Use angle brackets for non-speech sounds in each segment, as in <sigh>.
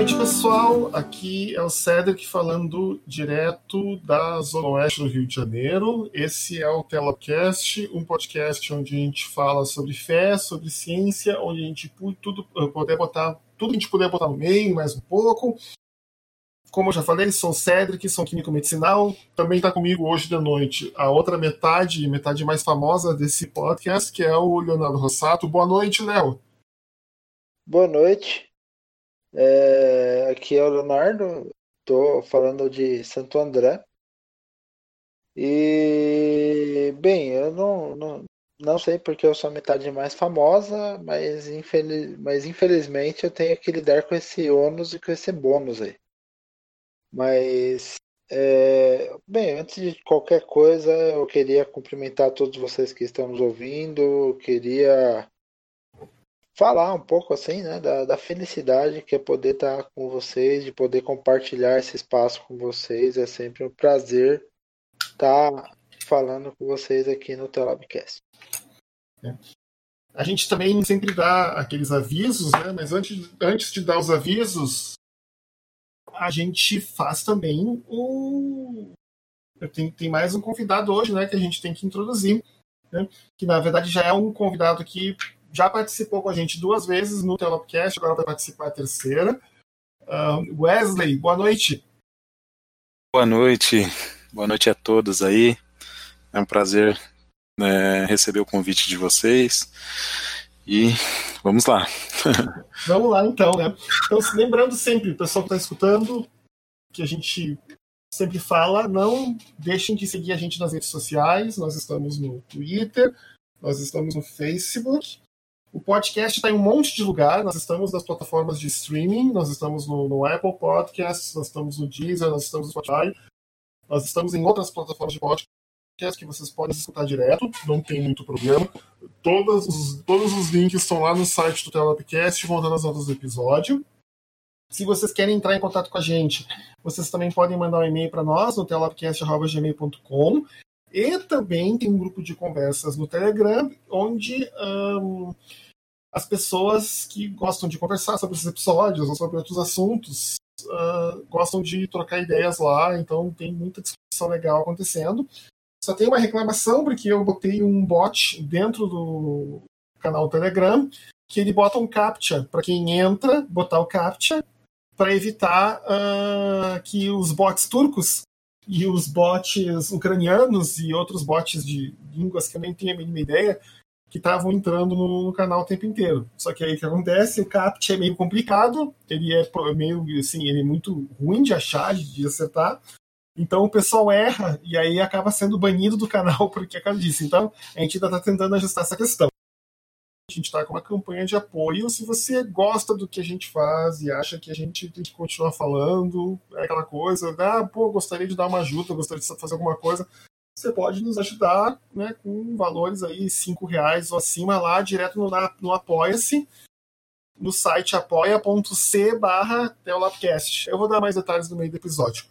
noite, pessoal. Aqui é o Cedric falando direto da Zona Oeste do Rio de Janeiro. Esse é o Telocast, um podcast onde a gente fala sobre fé, sobre ciência, onde a gente tudo poder botar tudo que a gente puder botar no meio, mais um pouco. Como eu já falei, sou o Cedric, sou químico medicinal. Também está comigo hoje de noite a outra metade, metade mais famosa desse podcast, que é o Leonardo Rossato. Boa noite, Léo. Boa noite. É, aqui é o Leonardo, estou falando de Santo André. E, bem, eu não, não, não sei porque eu sou a metade mais famosa, mas, infeliz, mas infelizmente eu tenho que lidar com esse ônus e com esse bônus aí. Mas, é, bem, antes de qualquer coisa, eu queria cumprimentar todos vocês que estão nos ouvindo, queria falar um pouco assim, né, da, da felicidade que é poder estar com vocês, de poder compartilhar esse espaço com vocês. É sempre um prazer estar falando com vocês aqui no Telabcast. É. A gente também sempre dá aqueles avisos, né? Mas antes, antes de dar os avisos, a gente faz também o. Tem, tem mais um convidado hoje, né? Que a gente tem que introduzir. Né, que na verdade já é um convidado que já participou com a gente duas vezes no Telopcast, agora vai participar a terceira. Uh, Wesley, boa noite. Boa noite, boa noite a todos aí. É um prazer né, receber o convite de vocês. E vamos lá. <laughs> vamos lá então, né? Então, lembrando sempre, o pessoal que está escutando, que a gente sempre fala, não deixem de seguir a gente nas redes sociais. Nós estamos no Twitter, nós estamos no Facebook o podcast está em um monte de lugar. Nós estamos nas plataformas de streaming, nós estamos no, no, Apple Podcasts, nós estamos no Deezer, nós estamos no Spotify, nós estamos em outras plataformas de podcast que vocês podem escutar direto, não tem muito problema. Todos os, todos os links estão lá no site do Telapcast, vão dar nas notas do episódio. Se vocês querem entrar em contato com a gente, vocês também podem mandar um e-mail para nós no telapcast.gmail.com e também tem um grupo de conversas no Telegram, onde um, as pessoas que gostam de conversar sobre esses episódios ou sobre outros assuntos uh, gostam de trocar ideias lá, então tem muita discussão legal acontecendo. Só tem uma reclamação, porque eu botei um bot dentro do canal Telegram, que ele bota um CAPTCHA para quem entra, botar o CAPTCHA, para evitar uh, que os bots turcos e os bots ucranianos e outros bots de línguas que eu nem tinha a mínima ideia que estavam entrando no, canal o tempo inteiro. Só que aí o que acontece? O CAPT é meio complicado, ele é meio assim, ele é muito ruim de achar, de acertar. Então o pessoal erra e aí acaba sendo banido do canal <laughs> porque é disso. Então a gente ainda está tentando ajustar essa questão a gente está com uma campanha de apoio. Se você gosta do que a gente faz e acha que a gente tem que continuar falando, é aquela coisa, ah, pô, gostaria de dar uma ajuda, gostaria de fazer alguma coisa, você pode nos ajudar né, com valores aí, cinco reais ou acima lá, direto no, no Apoia-se, no site apoia.c barra Eu vou dar mais detalhes no meio do episódio.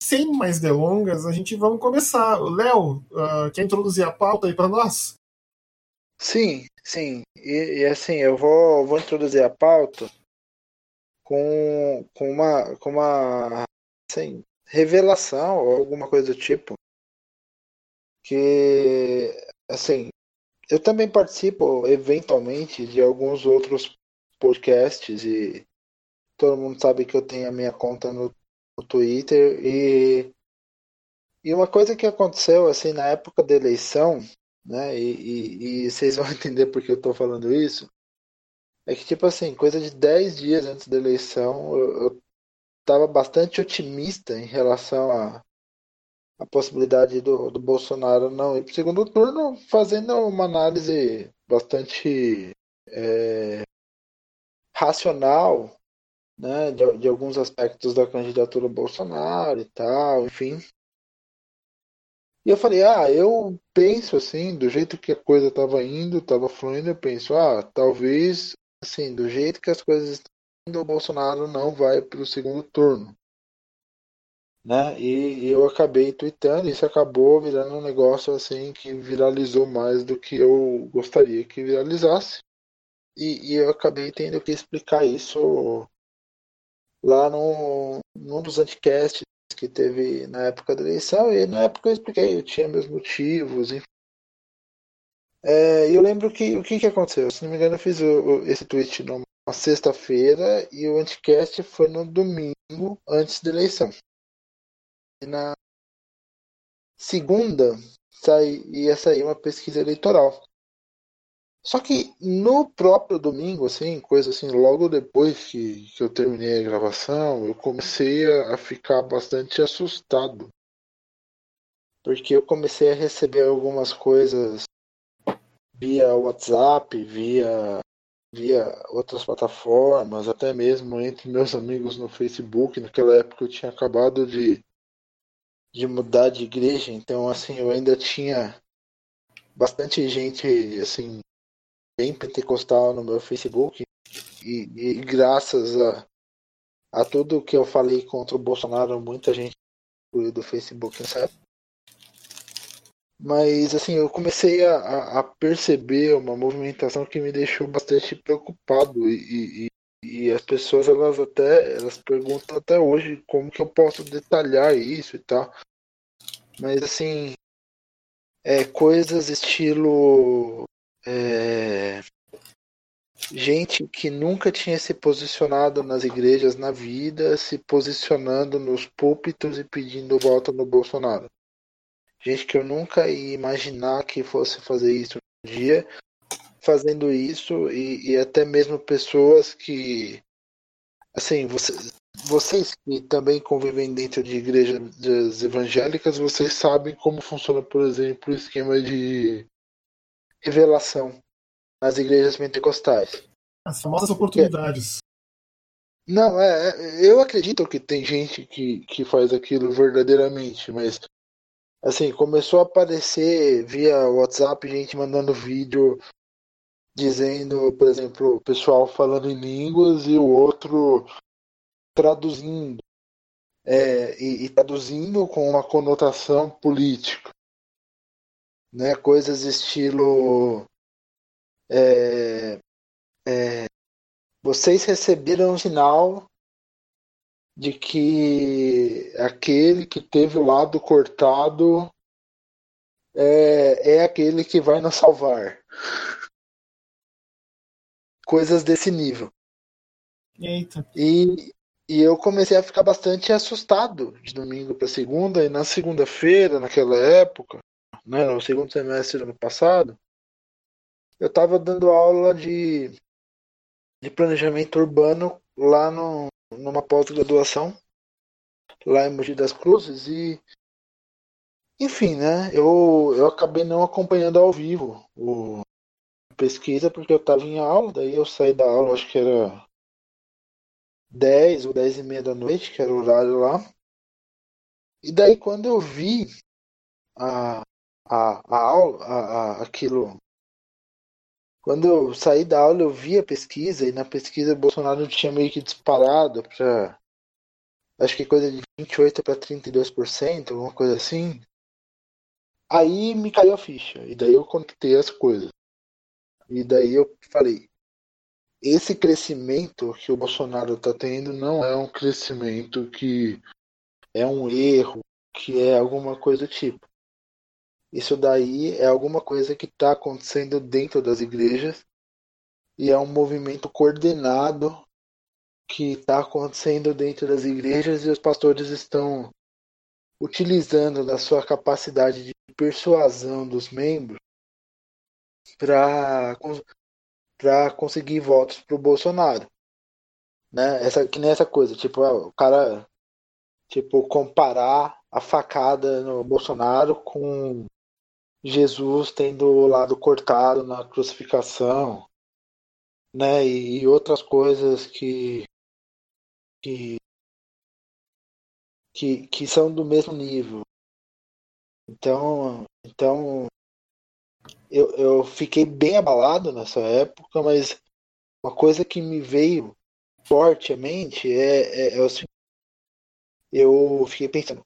Sem mais delongas, a gente vamos começar. Léo, uh, quer introduzir a pauta aí para nós? Sim, sim. E, e, assim, eu vou, vou introduzir a pauta com, com uma, com uma assim, revelação ou alguma coisa do tipo. Que, assim, eu também participo eventualmente de alguns outros podcasts e todo mundo sabe que eu tenho a minha conta no, no Twitter e e uma coisa que aconteceu assim na época da eleição né? E, e, e vocês vão <laughs> entender por que eu estou falando isso. É que, tipo assim, coisa de 10 dias antes da eleição, eu, estava bastante otimista em relação a, a, possibilidade do, do Bolsonaro não ir para o segundo turno, fazendo uma análise bastante é, racional né, de, de, alguns aspectos da candidatura Bolsonaro e tal, enfim. E eu falei, ah, eu penso assim, do jeito que a coisa estava indo, estava fluindo, eu penso, ah, talvez, assim, do jeito que as coisas estão indo, o Bolsonaro não vai para o segundo turno. Né? E, eu acabei tweetando, isso acabou virando um negócio assim que viralizou mais do que eu gostaria que viralizasse. E, e eu acabei tendo que explicar isso lá no, num dos anticasts que teve na época da eleição, e na época eu expliquei, eu tinha meus motivos, enfim. É, eu lembro que o que, que aconteceu? Se não me engano, eu fiz o, esse tweet numa sexta-feira e o anticast foi no domingo antes da eleição. E na segunda sai, ia sair uma pesquisa eleitoral. Só que no próprio domingo, assim, coisa assim, logo depois que, que eu terminei a gravação, eu comecei a, a ficar bastante assustado. Porque eu comecei a receber algumas coisas via WhatsApp, via, via outras plataformas, até mesmo entre meus amigos no Facebook. Naquela época eu tinha acabado de, de mudar de igreja, então assim, eu ainda tinha bastante gente assim bem pentecostal no meu Facebook e, e graças a, a tudo que eu falei contra o Bolsonaro, muita gente do Facebook, sabe? Mas assim, eu comecei a, a perceber uma movimentação que me deixou bastante preocupado e, e, e, as pessoas elas até elas perguntam até hoje como que eu posso detalhar isso e tal. Mas assim, é coisas estilo é, gente que nunca tinha se posicionado nas igrejas na vida, se posicionando nos púlpitos e pedindo voto no Bolsonaro. Gente que eu nunca ia imaginar que fosse fazer isso um dia, fazendo isso, e, e até mesmo pessoas que. Assim, você, vocês que também convivem dentro de igrejas evangélicas, vocês sabem como funciona, por exemplo, o esquema de revelação nas igrejas pentecostais. As famosas oportunidades. Não, é, é, eu acredito que tem gente que, que faz aquilo verdadeiramente, mas assim, começou a aparecer via WhatsApp gente mandando vídeo dizendo, por exemplo, o pessoal falando em línguas e o outro traduzindo. É, e, e traduzindo com uma conotação política né? Coisas estilo é, é, vocês receberam um sinal de que aquele que teve o lado cortado é, é aquele que vai nos salvar. Coisas desse nível. Eita. E, e eu comecei a ficar bastante assustado de domingo para segunda, e na segunda-feira, naquela época, né, no segundo semestre do ano passado, eu estava dando aula de, de planejamento urbano lá no, numa pós-graduação, lá em Mogi das Cruzes, e enfim, né, eu, eu acabei não acompanhando ao vivo o, a pesquisa, porque eu estava em aula, daí eu saí da aula, acho que era 10 ou 10 e meia da noite, que era o horário lá. E daí quando eu vi a, a, a aula, a, a, aquilo. Quando eu saí da aula, eu vi a pesquisa, e na pesquisa Bolsonaro tinha meio que disparado para. Acho que coisa de 28% para 32%, alguma coisa assim. Aí me caiu a ficha, e daí eu conectei as coisas. E daí eu falei: esse crescimento que o Bolsonaro está tendo não é um crescimento que é um erro, que é alguma coisa do tipo. Isso daí é alguma coisa que está acontecendo dentro das igrejas e é um movimento coordenado que está acontecendo dentro das igrejas e os pastores estão utilizando da sua capacidade de persuasão dos membros para conseguir votos para o Bolsonaro, né? Essa que nem essa coisa, tipo ah, o cara tipo comparar a facada no Bolsonaro com Jesus tendo o lado cortado na crucificação, né? E, outras coisas que, que que, que são do mesmo nível. Então, então eu, eu fiquei bem abalado nessa época, mas uma coisa que me veio fortemente é, é, é o seguinte. Eu fiquei pensando,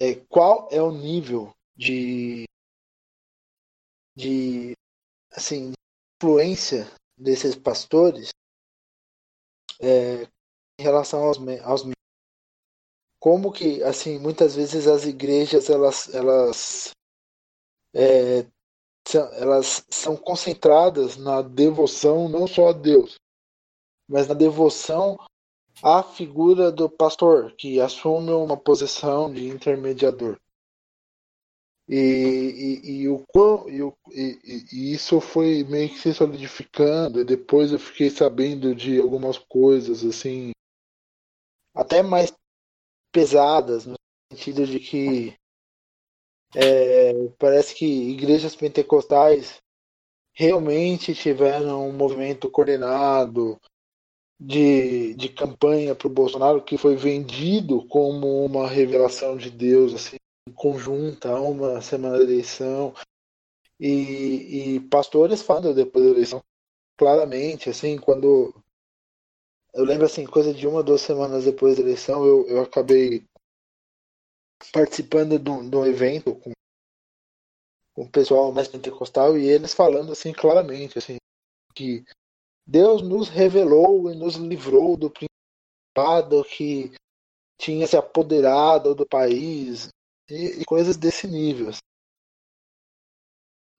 é, qual é o nível de de assim influência desses pastores é, em relação aos, aos como que assim muitas vezes as igrejas elas elas é, elas são concentradas na devoção não só a Deus mas na devoção à figura do pastor que assume uma posição de intermediador e, e, e, o, e, e, isso foi meio que se solidificando. E depois eu fiquei sabendo de algumas coisas, assim, até mais pesadas, no sentido de que é, parece que igrejas pentecostais realmente tiveram um movimento coordenado de, de campanha para o Bolsonaro que foi vendido como uma revelação de Deus, assim, conjunta, uma semana da eleição. E, e pastores falam depois da eleição, claramente, assim, quando. Eu lembro, assim, coisa de uma, duas semanas depois da eleição, eu, eu acabei participando de um, de um evento com, com o pessoal mais pentecostal e eles falando, assim, claramente, assim, que Deus nos revelou e nos livrou do principado que tinha se apoderado do país, e, e coisas desse nível. Assim.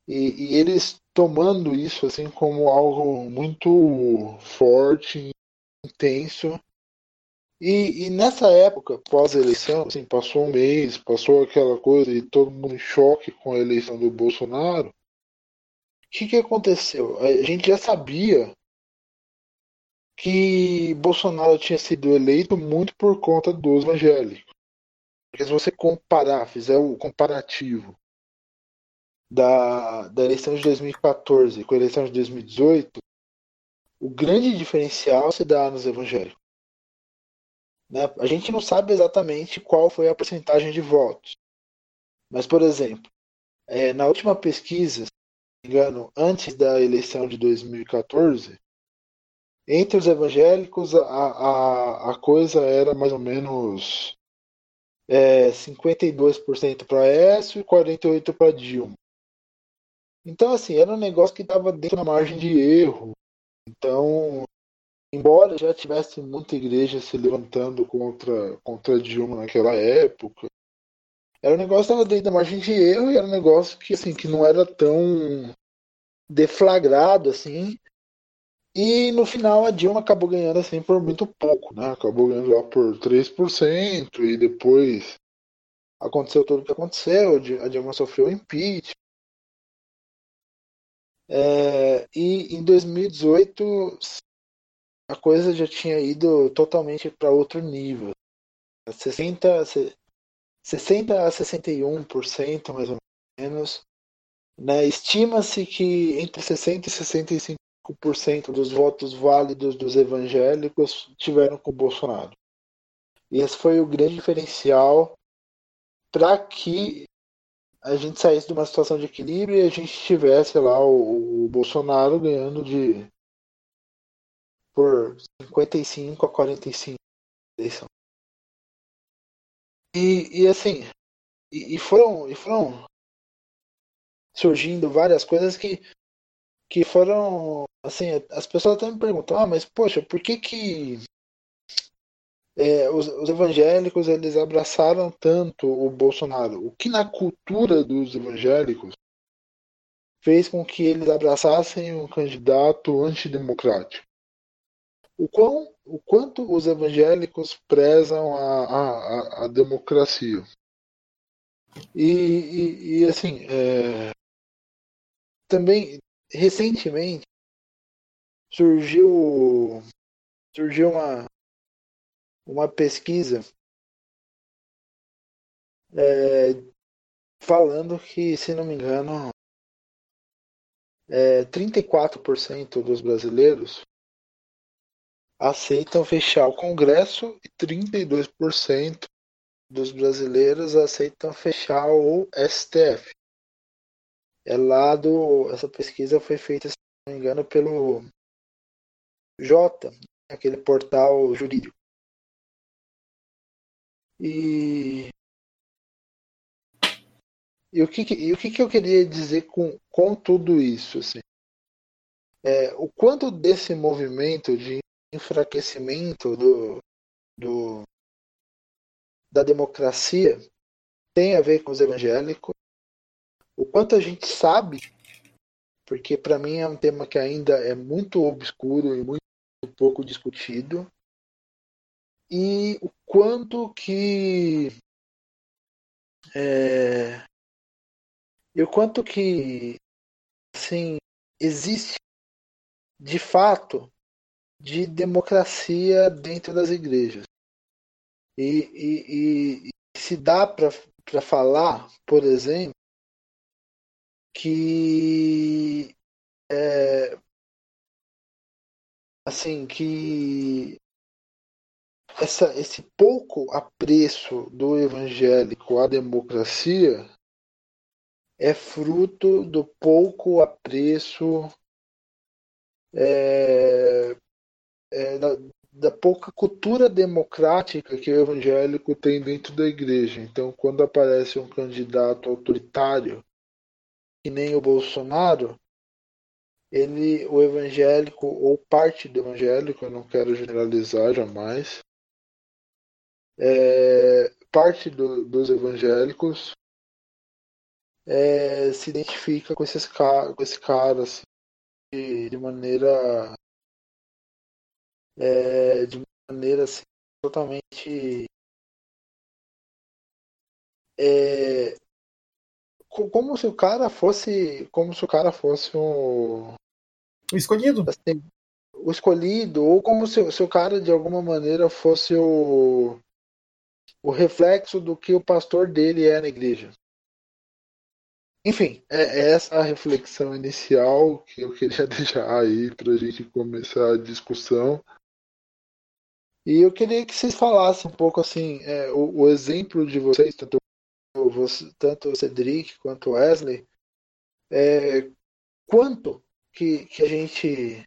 E, e, eles tomando isso assim como algo muito forte, intenso. E, e nessa época, pós-eleição, assim, passou um mês, passou aquela coisa e todo mundo em choque com a eleição do Bolsonaro. O que, que aconteceu? A gente já sabia que Bolsonaro tinha sido eleito muito por conta dos evangélicos. Porque se você comparar, fizer o comparativo da, da eleição de 2014 com a eleição de 2018, o grande diferencial se dá nos evangélicos. Né? A gente não sabe exatamente qual foi a porcentagem de votos. Mas, por exemplo, é, na última pesquisa, se não me engano, antes da eleição de 2014, entre os evangélicos a, a, a coisa era mais ou menos é, 52% para Écio e 48% para Dilma. Então, assim, era um negócio que estava dentro da margem de erro. Então, embora já tivesse muita igreja se levantando contra, contra Dilma naquela época, era um negócio que estava dentro da margem de erro e era um negócio que, assim, que não era tão deflagrado assim e no final a Dilma acabou ganhando assim por muito pouco, né? Acabou ganhando lá por 3% e depois aconteceu tudo o que aconteceu, a Dilma sofreu impeachment. É, e em 2018 a coisa já tinha ido totalmente para outro nível. 60, 60 a 61% mais ou menos. Né? Estima-se que entre 60 e 65 5% dos votos válidos dos evangélicos tiveram com Bolsonaro. E esse foi o grande diferencial para que a gente saísse de uma situação de equilíbrio e a gente tivesse lá o, o Bolsonaro ganhando de por 55 a 45 eleição. E, e assim, e, e, foram, e foram surgindo várias coisas que que foram assim as pessoas até me perguntam ah mas poxa por que que é, os, os, evangélicos eles abraçaram tanto o Bolsonaro? O que na cultura dos evangélicos fez com que eles abraçassem um candidato antidemocrático? O quão o quanto os evangélicos prezam a, a, a democracia? E, e, e assim é, também recentemente surgiu surgiu uma uma pesquisa é, falando que, se não me engano, é, 34% dos brasileiros aceitam fechar o Congresso e 32% dos brasileiros aceitam fechar o STF é lá do. Essa pesquisa foi feita, se não me engano, pelo Jota, aquele portal jurídico. E. E o que, e o que, que eu queria dizer com, com tudo isso? Assim? É, o quanto desse movimento de enfraquecimento do, do, da democracia tem a ver com os evangélicos, o quanto a gente sabe, porque para mim é um tema que ainda é muito obscuro e muito pouco discutido, e o quanto que é, e o quanto que assim existe de fato de democracia dentro das igrejas. E, e, e se dá para falar por exemplo que é, assim que essa, esse pouco apreço do evangélico à democracia é fruto do pouco apreço é, é, da, da, pouca cultura democrática que o evangélico tem dentro da igreja. Então, quando aparece um candidato autoritário, que nem o Bolsonaro, ele, o evangélico ou parte do evangélico, eu não quero generalizar jamais, é, parte do, dos evangélicos é, se identifica com, esses, com esse cara assim, de, de maneira é, de maneira assim, totalmente é, como se o cara fosse como se o cara fosse um o escolhido assim, o escolhido ou como se, se o cara de alguma maneira fosse o o reflexo do que o pastor dele é na igreja. Enfim, é, é essa a reflexão inicial que eu queria <laughs> deixar aí para a gente começar a discussão. E eu queria que vocês falassem um pouco assim, é, o, o, exemplo de vocês, tanto, você, tanto o Cedric quanto o Wesley, é, quanto que, que a gente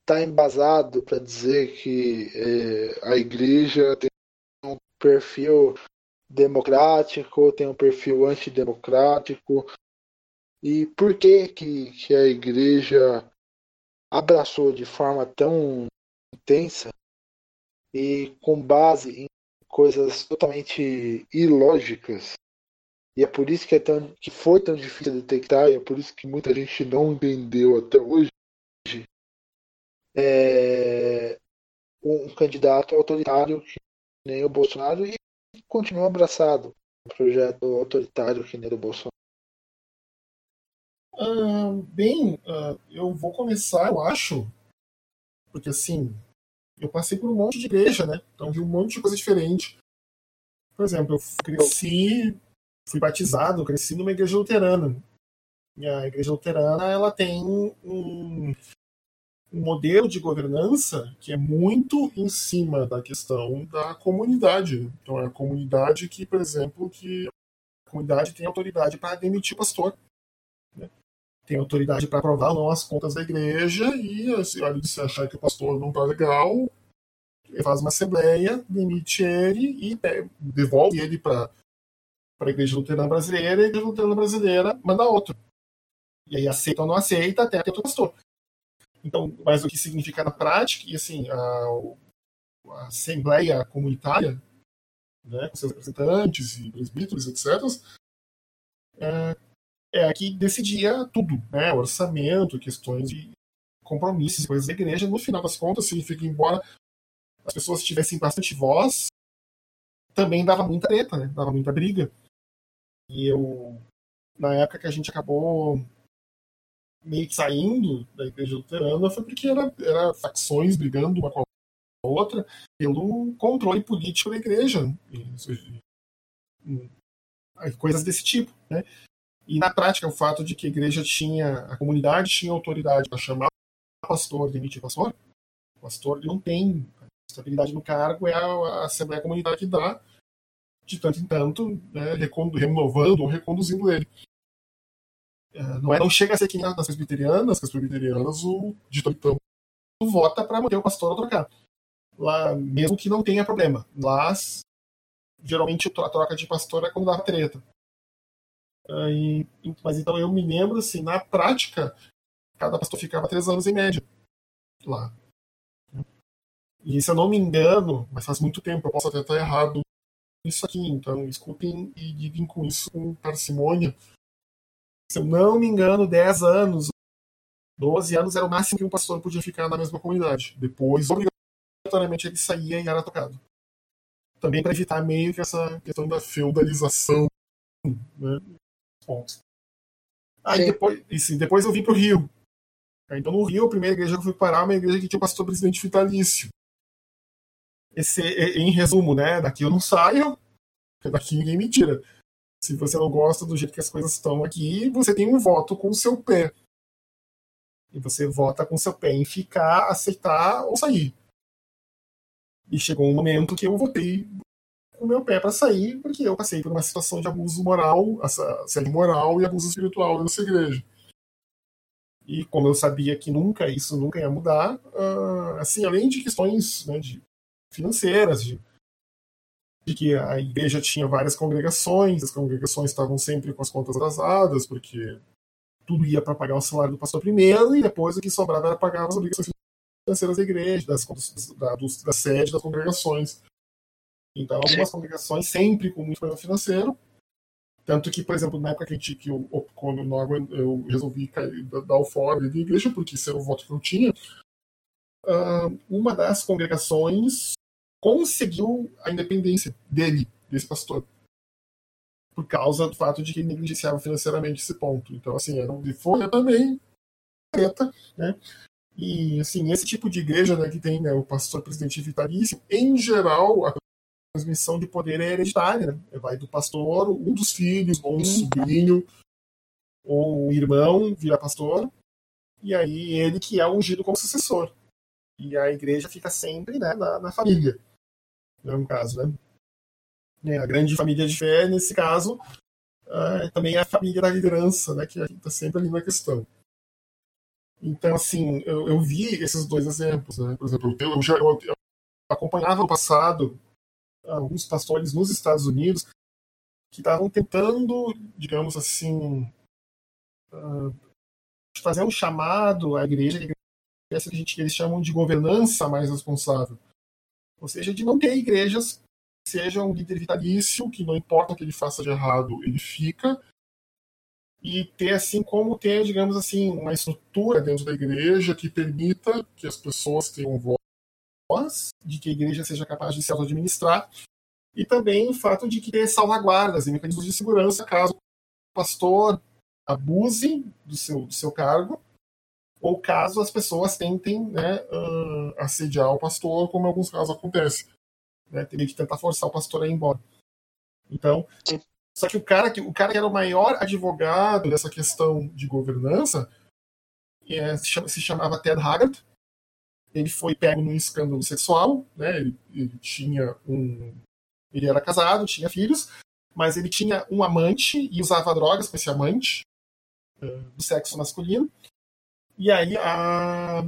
está embasado para dizer que é, a igreja tem perfil democrático, tem um perfil antidemocrático. E por que, que, que a igreja abraçou de forma tão intensa e com base em coisas totalmente ilógicas? E é por isso que, é tão, que foi tão difícil detectar, e é por isso que muita gente não entendeu até hoje. É, um candidato autoritário que nem o Bolsonaro e continua abraçado um projeto autoritário que nem o Bolsonaro. Uh, bem, uh, eu vou começar, eu acho, porque assim, eu passei por um monte de igreja, né? Então vi um monte de coisa diferente. Por exemplo, eu cresci, fui batizado, cresci numa igreja luterana. E a igreja luterana, ela tem um, um modelo de governança que é muito em cima da questão da comunidade. Então é a comunidade que, por exemplo, que a comunidade tem autoridade para demitir o pastor. Tem autoridade para aprovar ou não as contas da igreja e assim, se achar que o pastor não está legal, ele faz uma assembleia, demite ele e devolve ele para a igreja luterana brasileira e a igreja luterana brasileira manda outro. E aí aceita ou não aceita até ter outro pastor. Então, mas o que significa na prática, e assim, a, a Assembleia Comunitária, né, com seus representantes e presbíteros, etc., é, é a que decidia tudo, né, orçamento, questões de compromissos, coisas da igreja. No final das contas, significa embora as pessoas tivessem bastante voz, também dava muita treta, né, dava muita briga. E eu, na época que a gente acabou meio que saindo da igreja luterana foi porque era, era facções brigando uma com a outra pelo controle político da igreja. E, coisas desse tipo, né? E na prática, o fato de que a igreja tinha, a comunidade tinha autoridade para chamar pastor, demitir pastor, o pastor não tem estabilidade no cargo, é a, a Assembleia Comunitária que dá, de tanto em tanto, né, renovando ou reconduzindo ele. É, não, é, não chega a ser que nas presbiterianas, que as presbiterianas, o dito vota para manter o pastor ou trocar. Lá, mesmo que não tenha problema. Lá, geralmente, a troca de pastor é quando dá treta. Mas então eu me lembro, assim, na prática, cada pastor ficava três anos em média lá. E se eu não me engano, mas faz muito tempo, eu posso até estar errado nisso aqui, então escutem e digam com isso com parcimônia. Se eu não me engano, 10 anos, 12 anos era o máximo que um pastor podia ficar na mesma comunidade. Depois, obrigatoriamente, ele saía e era tocado. Também para evitar meio que essa questão da feudalização. Né? Pontos. Aí depois, assim, depois eu vim para o Rio. Então, no Rio, a primeira igreja que eu fui parar é uma igreja que tinha o pastor presidente vitalício. Esse, em resumo, né? Daqui eu não saio, daqui ninguém me tira. Se você não gosta do jeito que as coisas estão aqui, você tem um voto com o seu pé. E você vota com o seu pé em ficar, aceitar ou sair. E chegou um momento que eu votei o meu pé para sair, porque eu passei por uma situação de abuso moral, assédio moral e abuso espiritual nessa igreja. E como eu sabia que nunca isso nunca ia mudar, uh, assim, além de questões né, de financeiras, de, de, que a igreja tinha várias congregações, as congregações estavam sempre com as contas atrasadas, porque tudo ia para pagar o salário do pastor primeiro, e depois o que sobrava era pagar as obrigações financeiras da igreja, das, da, da sede das congregações. Então, algumas Sim. congregações sempre com muito problema financeiro, tanto que, por exemplo, na época que, a gente, que eu, quando eu resolvi cair, dar o fora da igreja, porque esse era o voto que eu tinha, uh, uma das congregações conseguiu a independência dele, desse pastor. Por causa do fato de que ele negligenciava financeiramente esse ponto. Então, assim, era um de folha também, treta, né? E, assim, esse tipo de igreja né, que tem né, o pastor presidente vitalício, em geral, a transmissão de poder é hereditária. Né? Vai do pastor, um dos filhos, ou um sobrinho, ou um irmão vira pastor, e aí ele que é ungido como sucessor. E a igreja fica sempre né, na, na família, no caso. Né? É, a grande família de fé, nesse caso, é também é a família da liderança, né, que está sempre ali na questão. Então, assim, eu, eu vi esses dois exemplos. Né? Por exemplo, eu, eu, já, eu acompanhava no passado alguns pastores nos Estados Unidos que estavam tentando, digamos assim, uh, fazer um chamado à igreja, que essa que, a gente, eles chamam de governança mais responsável. Ou seja, de não ter igrejas que sejam um líder vitalício, que não importa o que ele faça de errado, ele fica, e ter assim como ter, digamos assim, uma estrutura dentro da igreja que permita que as pessoas tenham voz de que a igreja seja capaz de se auto-administrar, e também o fato de que ter salvaguardas e mecanismos de segurança caso o pastor abuse do seu, do seu cargo, ou caso as pessoas tentem né, uh, assediar o pastor, como em alguns casos acontece. Né, teria que tentar forçar o pastor a ir embora. Então, só que o cara que, o cara que era o maior advogado dessa questão de governança é, se chamava Ted Haggard, ele foi pego num escândalo sexual, né? Ele, ele, tinha um, ele era casado, tinha filhos, mas ele tinha um amante e usava drogas com esse amante uh, do sexo masculino. E aí a,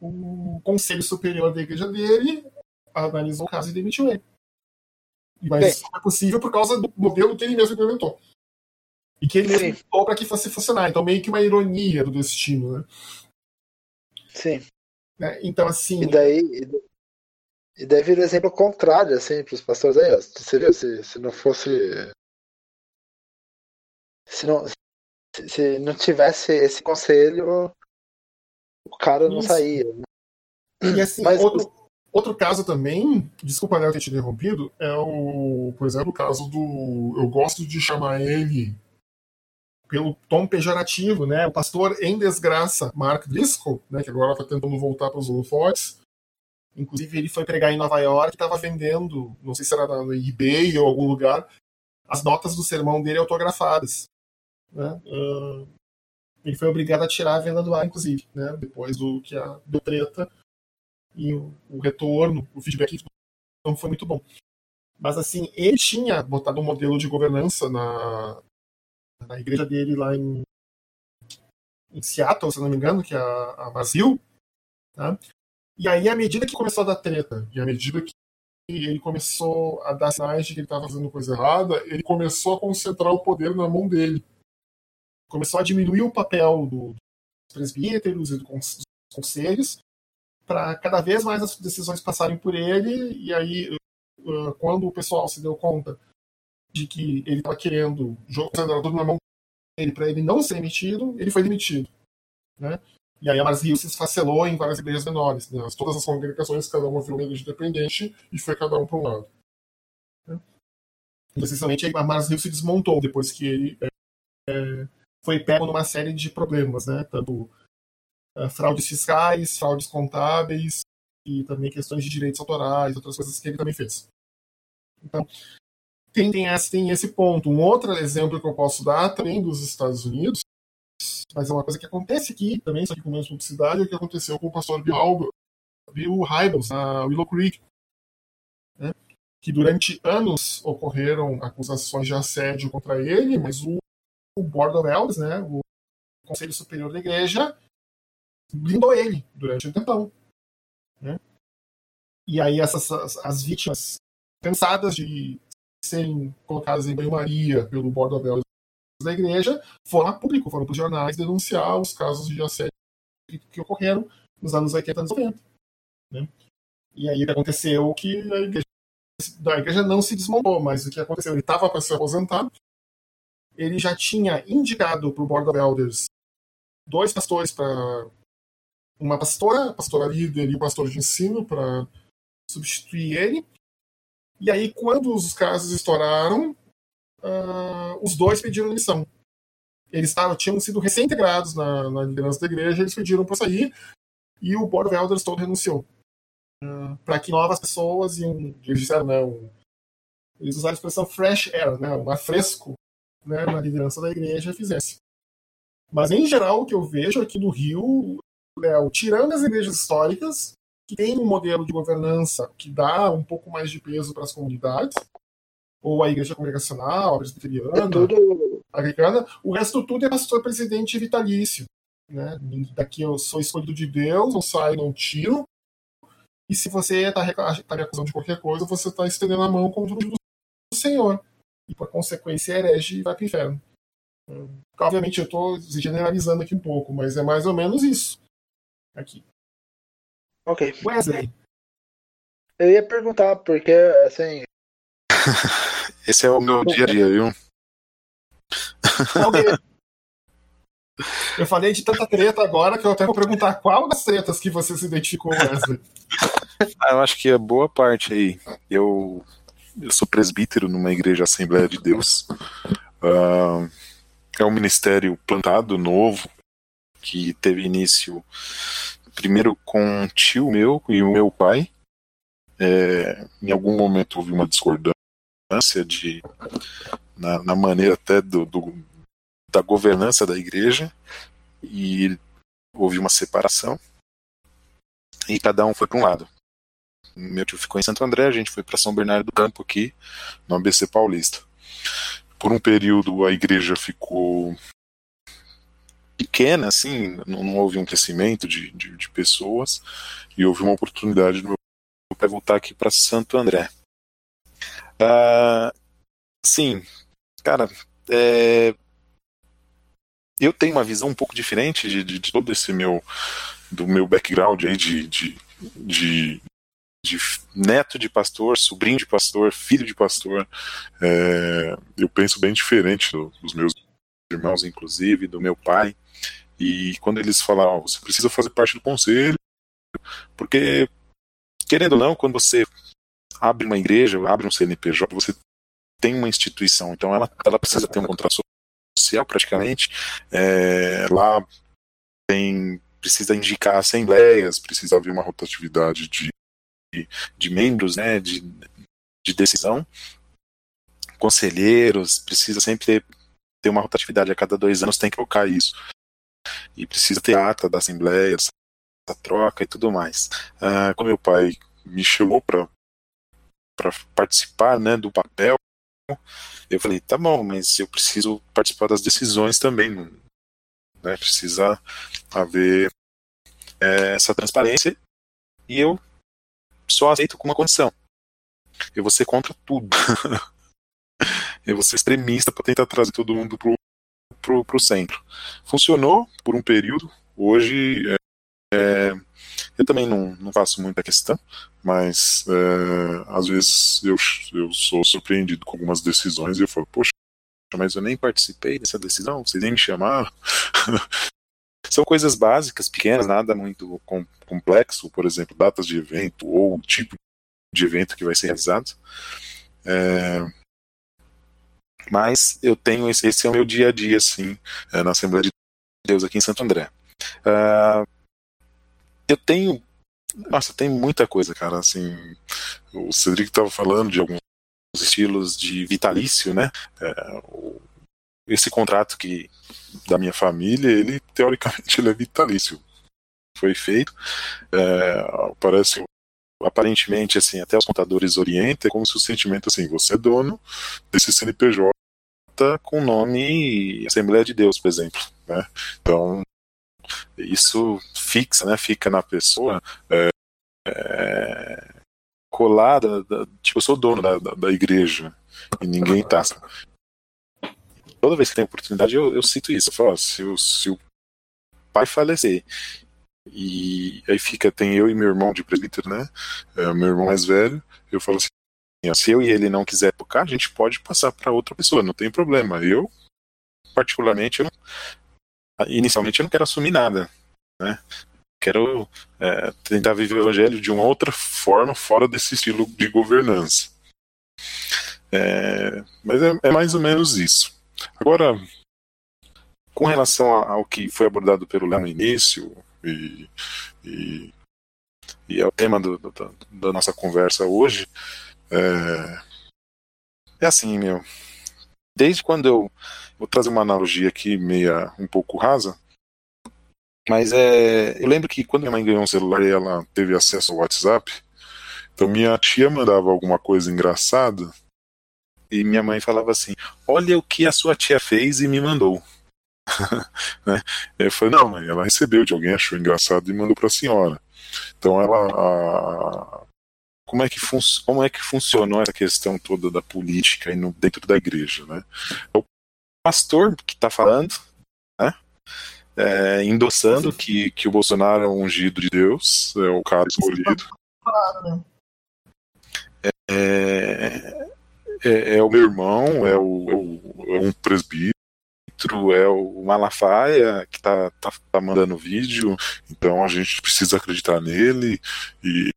o Conselho Superior da igreja dele analisou o caso e demitiu ele. Mas isso é possível por causa do modelo que ele mesmo implementou. E que ele mesmo para que fosse funcionar. Então, meio que uma ironia do destino, né? Sim. Né? Então, assim. E daí, e daí vira exemplo contrário, assim, para os pastores aí, ó. Você viu? Se, se não fosse. Se não, se, se não tivesse esse conselho, o cara não Isso. saía. Né? E assim, Mas, outro, outro caso também, desculpa né, eu ter te interrompido, é o, por exemplo, o caso do. Eu gosto de chamar ele pelo tom pejorativo, né? O pastor em desgraça, Mark Driscoll, né, que agora está tentando voltar para os holofotes. Inclusive, ele foi pregar em Nova York e estava vendendo, não sei se era no eBay ou algum lugar, as notas do sermão dele autografadas. Né? Uh, ele foi obrigado a tirar a venda do ar, inclusive, né? depois do que a deu treta e o, o retorno, o feedback não foi muito bom. Mas assim, ele tinha botado um modelo de governança na, na igreja dele lá em, em Seattle, se não me engano, que é a, a Brasil. Tá? E aí, à medida que começou a dar treta, e à medida que ele começou a dar sinais de que ele estava fazendo coisa errada, ele começou a concentrar o poder na mão dele. Começou a diminuir o papel do, dos presbíteros e dos conselhos para cada vez mais as decisões passarem por ele, e aí, quando o pessoal se deu conta de que ele estava querendo jogo tudo na mão dele para ele não ser demitido, ele foi demitido. Né? E aí a Rio se esfacelou em várias igrejas menores. Né? Todas as congregações, cada uma virou uma igreja independente e foi cada um para um lado. Né? Essencialmente, a Rio se desmontou depois que ele é, é, foi pego numa série de problemas, né? tanto é, fraudes fiscais, fraudes contábeis e também questões de direitos autorais, outras coisas que ele também fez. Então, tem, tem, esse, tem esse ponto. Um outro exemplo que eu posso dar também dos Estados Unidos, mas é uma coisa que acontece aqui também, só que com menos publicidade, é o que aconteceu com o pastor Bill, Bill Hybels, na Willow Creek. Né? Que durante anos ocorreram acusações de assédio contra ele, mas o, o Board of Elders, né, o Conselho Superior da Igreja, blindou ele durante um tempão. Né? E aí essas as, as vítimas cansadas de serem colocadas em banho-maria pelo Board of da igreja, foram a público, foram para os jornais denunciar os casos de assédio que ocorreram nos anos 80 e 90. Né? E aí o que aconteceu que a igreja, a igreja não se desmontou, mas o que aconteceu? Ele estava para se aposentar, ele já tinha indicado para o Board of Elders dois pastores para uma pastora, pastora líder e pastor de ensino para substituir ele. E aí, quando os casos estouraram, uh, os dois pediram demissão. Eles tavam, tinham sido recém-integrados na, na, liderança da igreja, eles pediram para sair e o Board of Elders todo renunciou. Uh, para que novas pessoas, e um, eles disseram, um, eles usaram a expressão fresh air, né, um ar fresco né, na liderança da igreja, fizesse. Mas, em geral, o que eu vejo aqui no Rio, Léo, tirando as igrejas históricas, que tem um modelo de governança que dá um pouco mais de peso para as comunidades, ou a igreja congregacional, a presbiteriana, é tudo... o resto tudo é pastor presidente vitalício. Né? Daqui eu sou escolhido de Deus, não saio, não tiro. E se você está tá me acusando de qualquer coisa, você está estendendo a mão contra o Senhor. E por consequência, herege e vai para o inferno. Obviamente, eu estou generalizando aqui um pouco, mas é mais ou menos isso. Aqui. Ok. Wesley. Eu ia perguntar, porque, assim. <laughs> Esse é o meu dia a dia, viu? <laughs> Eu falei de tanta treta agora que eu até vou perguntar qual das tretas que você se identificou, Wesley. Ah, eu acho que a boa parte aí. Eu, eu sou presbítero numa igreja Assembleia de Deus. Uh, é um ministério plantado novo que teve início primeiro com um tio meu e o meu pai. É, em algum momento houve uma discordância de, na, na maneira até do, do, da governança da igreja e houve uma separação e cada um foi para um lado. Meu tio ficou em Santo André, a gente foi para São Bernardo do Campo aqui, no ABC Paulista. Por um período a igreja ficou pequena, assim, não, não houve um crescimento de, de, de, pessoas, e houve uma oportunidade do meu pai voltar aqui para Santo André. Uh, sim, cara, é, eu tenho uma visão um pouco diferente de, de, de, todo esse meu do meu background aí de, de, de, de neto de pastor, sobrinho de pastor, filho de pastor. É, eu penso bem diferente dos meus irmãos, inclusive, do meu pai. E quando eles falam, você precisa fazer parte do conselho, porque, querendo ou não, quando você abre uma igreja, abre um CNPJ, você tem uma instituição, então ela, ela precisa ter um contrato social praticamente. É, lá tem precisa indicar assembleias, precisa haver uma rotatividade de, de, de membros, né, de, de decisão, conselheiros, precisa sempre ter, ter uma rotatividade a cada dois anos, tem que colocar isso e precisa ter ata da Assembleia, essa troca e tudo mais. Uh, quando meu pai me chamou para participar né, do papel, eu falei, tá bom, mas eu preciso participar das decisões também. Né, precisa haver é, essa transparência e eu só aceito com uma condição. Eu vou ser contra tudo. <laughs> eu vou ser extremista para tentar trazer todo mundo pro para o centro. Funcionou por um período, hoje é, é, Eu também não, não faço muita questão, mas é, às vezes eu, eu sou surpreendido com algumas decisões e eu falo, poxa, mas eu nem participei dessa decisão, vocês nem me chamaram. <laughs> São coisas básicas, pequenas, nada muito complexo, por exemplo, datas de evento ou tipo de evento que vai ser realizado. É, mas eu tenho esse, esse, é o meu dia a dia, assim, é, na Assembleia de Deus aqui em Santo André. Uh, eu tenho, nossa, tem muita coisa, cara. Assim, o Cedric estava falando de alguns estilos de vitalício, né? O, esse contrato que da minha família, ele teoricamente ele é vitalício. Foi feito, é, parece aparentemente assim, até os contadores orientam, é como se o sentimento assim, você é dono desse CNPJ com nome Assembleia de Deus, por exemplo, né? Então isso fixa, né? Fica na pessoa é, é, colada, da, tipo, eu sou dono da, da, da igreja e ninguém tá toda vez que tem oportunidade eu, eu cito isso. Eu falo, se, o, se o pai falecer e aí fica, tem eu e meu irmão de presbítero, né? É, meu irmão mais velho, eu falo assim, se eu e ele não quiser tocar, a gente pode passar para outra pessoa, não tem problema. Eu, particularmente, eu não, inicialmente eu não quero assumir nada, né? Quero é, tentar viver o evangelho de uma outra forma, fora desse estilo de governança. É, mas é, é mais ou menos isso. Agora, com relação ao que foi abordado pelo Léo no início, e, e, e, é o tema do, do, da nossa conversa hoje, é, é assim, meu. Desde quando eu. Vou trazer uma analogia aqui, meia um pouco rasa, mas é, eu lembro que quando minha mãe ganhou um celular e ela teve acesso ao WhatsApp, então minha tia mandava alguma coisa engraçada e minha mãe falava assim: Olha o que a sua tia fez e me mandou. <laughs> né? Falei: Não, mãe, ela recebeu de alguém, achou engraçado e mandou para a senhora. Então ela. A... Como, é que fun... Como é que funcionou essa questão toda da política e no... dentro da igreja? Né? É o pastor que está falando, né? É, endossando que, que o Bolsonaro é um ungido de Deus, é o cara escolhido. É, é, é o meu irmão, é, o, é, é um presbítero, é o Malafaia que tá, tá, tá, mandando vídeo, então a gente precisa acreditar nele. E,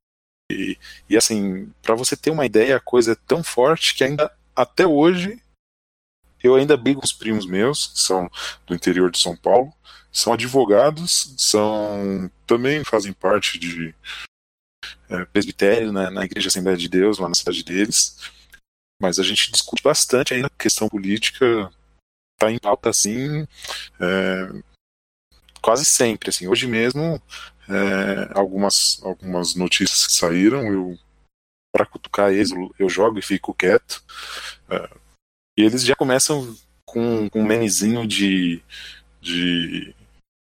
e, e assim, para você ter uma ideia, a coisa é tão forte que ainda até hoje eu ainda brigo com os primos meus, que são do interior de São Paulo, são advogados, são também fazem parte de é, presbitério né, na Igreja Assembleia de Deus, lá na cidade deles. Mas a gente discute bastante ainda a questão política, está em pauta assim, é, quase sempre. Assim. Hoje mesmo, é, algumas, algumas notícias que saíram, eu para cutucar eles, eu jogo e fico quieto. É, e eles já começam com, com um memezinho de, de,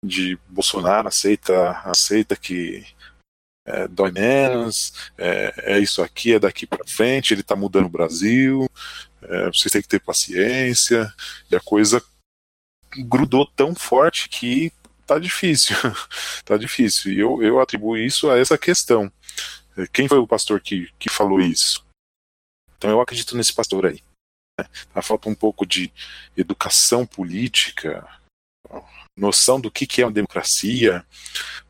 de Bolsonaro aceita, aceita que é, dói menos, é, é, isso aqui, é daqui para frente, ele está mudando o Brasil, é, vocês têm que ter paciência, e a coisa grudou tão forte que tá difícil, <laughs> tá difícil, e eu, eu atribuo isso a essa questão. É, quem foi o pastor que, que falou isso? Então eu acredito nesse pastor aí. Né? Falta um pouco de educação política, noção do que, que é uma democracia,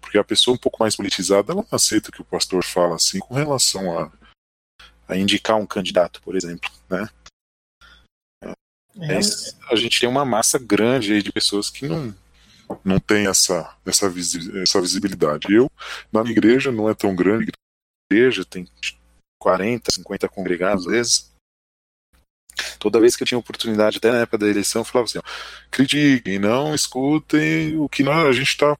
porque a pessoa um pouco mais politizada ela não aceita que o pastor fala assim com relação a, a indicar um candidato, por exemplo, né? É. a gente tem uma massa grande de pessoas que não não tem essa essa, essa visibilidade. Eu na minha igreja não é tão grande, a igreja tem 40, 50 congregados às vezes. Toda vez que eu tinha oportunidade, até na época da eleição, eu falava assim: ó, critiquem, não escutem o que nós, a gente está.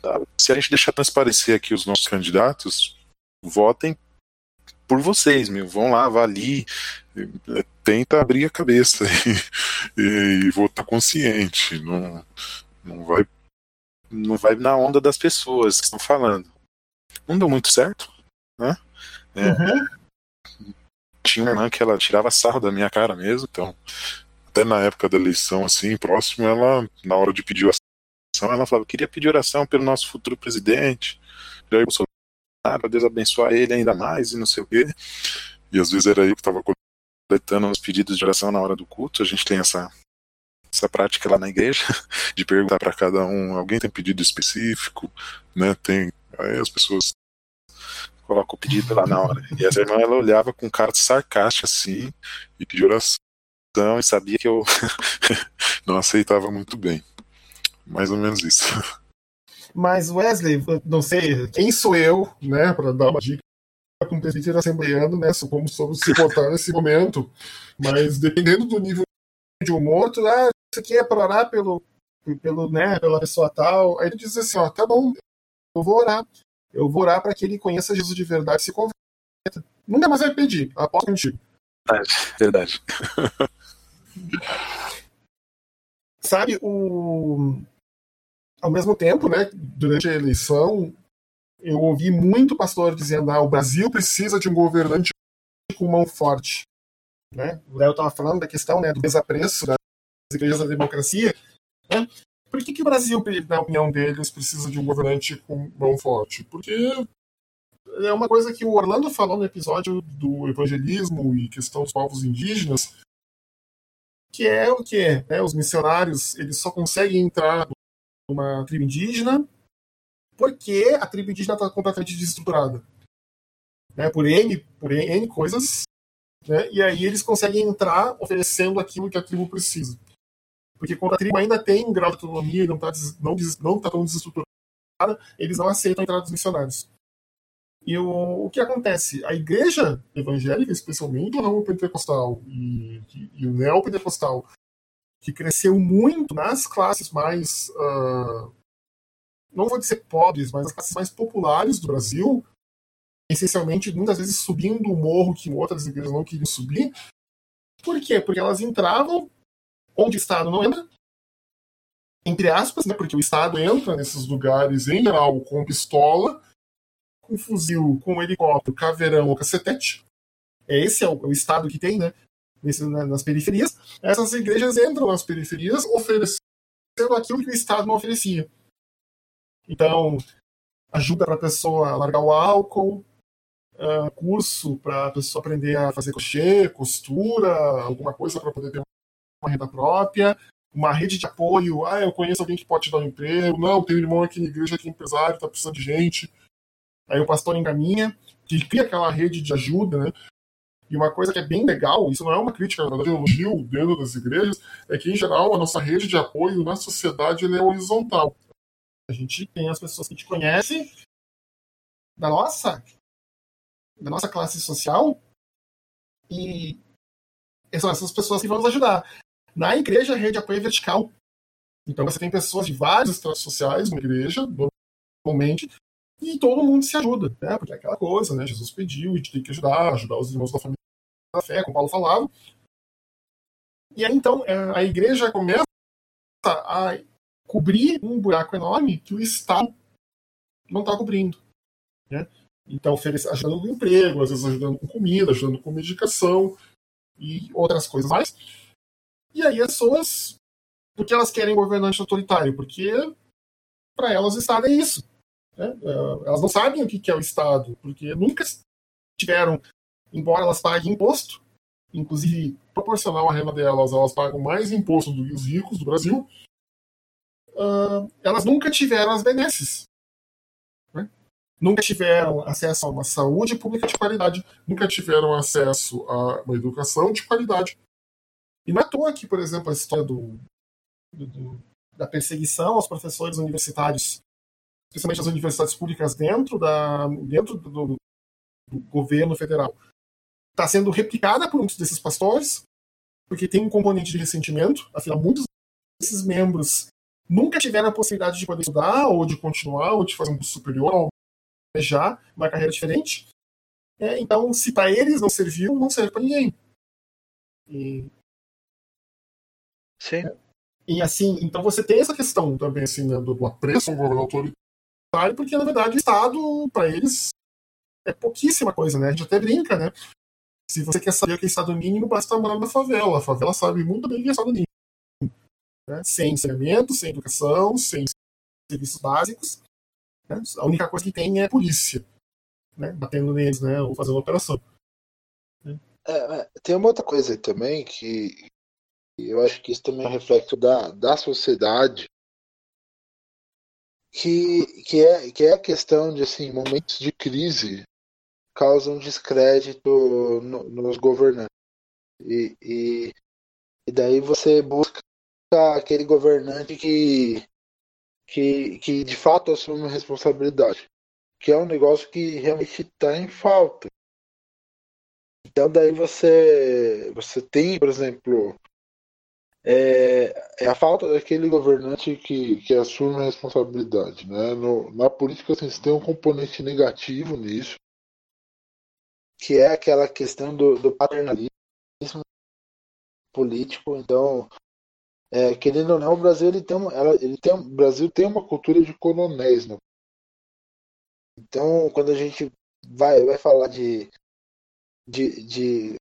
Tá, se a gente deixar transparecer aqui os nossos candidatos, votem por vocês, meu. Vão lá, avaliem, tenta abrir a cabeça <laughs> e, e, e votar consciente. Não, não vai não vai na onda das pessoas que estão falando. Não deu muito certo, né? É, uhum tinha uma irmã que ela tirava sarro da minha cara mesmo, então até na época da eleição, assim, próximo, ela, na hora de pedir oração. Ela falava, queria pedir oração pelo nosso futuro presidente, Jair Bolsonaro, Deus abençoar ele ainda mais e não sei o quê. E às vezes era eu que estava coletando os pedidos de oração na hora do culto. A gente tem essa, essa prática lá na igreja <laughs> de perguntar para cada um: alguém tem pedido específico? Né? Tem. Aí as pessoas colocam o pedido lá na hora. E essa irmã ela olhava com cara sarcástica assim e pediu oração e sabia que eu <laughs> não aceitava muito bem. Mais ou menos isso. <laughs> Mas Wesley, não sei, quem sou eu, né, para dar uma dica com o presbítero assembleando, né, como sobre se botar nesse momento. Mas dependendo do nível de humor, tu, ah, isso aqui é para orar pelo, pelo, né, pela pessoa tal. Aí tu diz assim, ó, tá bom, eu vou orar. Eu vou orar para que ele conheça Jesus de verdade e se converta. Nunca mais vai pedir, aposto contigo. Verdade, verdade. Sabe, o... ao mesmo tempo, né, durante a eleição, eu ouvi muito pastor dizendo ah, o Brasil precisa de um governante com mão forte. Né? O Léo estava falando da questão né, do desapreço das igrejas da democracia. Né? Por que, que o Brasil, na opinião deles, precisa de um governante com mão forte? Porque é uma coisa que o Orlando falou no episódio do evangelismo e questão dos povos indígenas, que é o que né, os missionários eles só conseguem entrar numa tribo indígena porque a tribo indígena está completamente desestruturada. Né, por, N, por N coisas, né, e aí eles conseguem entrar oferecendo aquilo que a tribo precisa. Porque quando a tribo ainda tem um grau de autonomia e não está não, não tá tão desestruturada, eles não aceitam a entrada dos missionários. E o, o que acontece? A igreja evangélica, especialmente o ramo pentecostal e, e, e o neopentecostal, que cresceu muito nas classes mais uh, não vou dizer pobres, mas as classes mais populares do Brasil, essencialmente, muitas vezes subindo o morro que outras igrejas não queriam subir. Por quê? Porque elas entravam onde o Estado não entra, entre aspas, né, porque o Estado entra nesses lugares, em geral, com pistola, com fuzil, com helicóptero, caveirão ou cacetete. É esse é o, o Estado que tem, né, nesse, nas periferias. Essas igrejas entram nas periferias oferecendo aquilo que o Estado não oferecia. Então, ajuda para a pessoa largar o álcool, uh, curso para a pessoa aprender a fazer crochê, costura, alguma coisa para poder ter uma renda própria, uma rede de apoio. Ah, eu conheço alguém que pode te dar um emprego. Não, tem um irmão aqui na igreja que é empresário, está precisando de gente. Aí o pastor encaminha, que cria aquela rede de ajuda, né? E uma coisa que é bem legal, isso não é uma crítica, na verdade, um elogio dentro das igrejas, é que, em geral, a nossa rede de apoio na sociedade é horizontal. A gente tem as pessoas que te conhecem da nossa, da nossa classe social e são essas pessoas que vão nos ajudar. Na igreja, a rede de apoio é vertical. Então você tem pessoas de vários estratos sociais na igreja, normalmente, e todo mundo se ajuda, né? Porque é aquela coisa, né? Jesus pediu, a gente tem que ajudar, ajudar os irmãos da família da fé, como Paulo falava. E aí então é, a igreja começa a cobrir um buraco enorme que o Estado não está cobrindo. Né? Então, ajudando com emprego, às vezes ajudando com comida, ajudando com medicação e outras coisas mais. E aí as pessoas, por que elas querem governante autoritário? Porque para elas o Estado é isso. Né? É, elas não sabem o que é o Estado, porque nunca tiveram, embora elas paguem imposto, inclusive proporcional à renda delas, elas pagam mais imposto do que os ricos do Brasil, uh, elas nunca tiveram as benesses. Né? Nunca tiveram acesso a uma saúde pública de qualidade, nunca tiveram acesso a uma educação de qualidade. E não é à toa que, por exemplo, a história do, do, da perseguição aos professores universitários, especialmente as universidades públicas dentro, da, dentro do, do governo federal, está sendo replicada por muitos desses pastores, porque tem um componente de ressentimento, afinal, muitos desses membros nunca tiveram a possibilidade de poder estudar, ou de continuar, ou de fazer um curso superior, ou já uma carreira diferente. É, então, se para eles não serviu, não serve para ninguém. E... Sim. É, e assim, então você tem essa questão também assim, né, do, do apreço ao governo autoritário, porque na verdade o Estado, para eles, é pouquíssima coisa, né? A gente até brinca, né? Se você quer saber o que é Estado mínimo, basta morar na favela. A favela sabe muito bem o que é Estado mínimo. Né? Sem saneamento, sem educação, sem serviços básicos. Né? A única coisa que tem é polícia, né? batendo neles, né? ou fazendo operação. É, é, tem uma outra coisa também que eu acho que isso também é um reflexo da, da sociedade, que, que, é, que é a questão de assim, momentos de crise causam descrédito no, nos governantes. E, e, e, daí você busca aquele governante que, que, que de fato assume responsabilidade, que é um negócio que realmente está em falta. Então daí você, você tem, por exemplo, é, é, a falta daquele governante que, que assume a responsabilidade. Né? No, na política assim, você tem um componente negativo nisso, que é aquela questão do, do paternalismo político. Então, é, querendo ou não, o Brasil ele tem, uma, ela, ele tem, o Brasil tem uma cultura de coronéis. Né? Então, quando a gente vai, vai falar de de, de,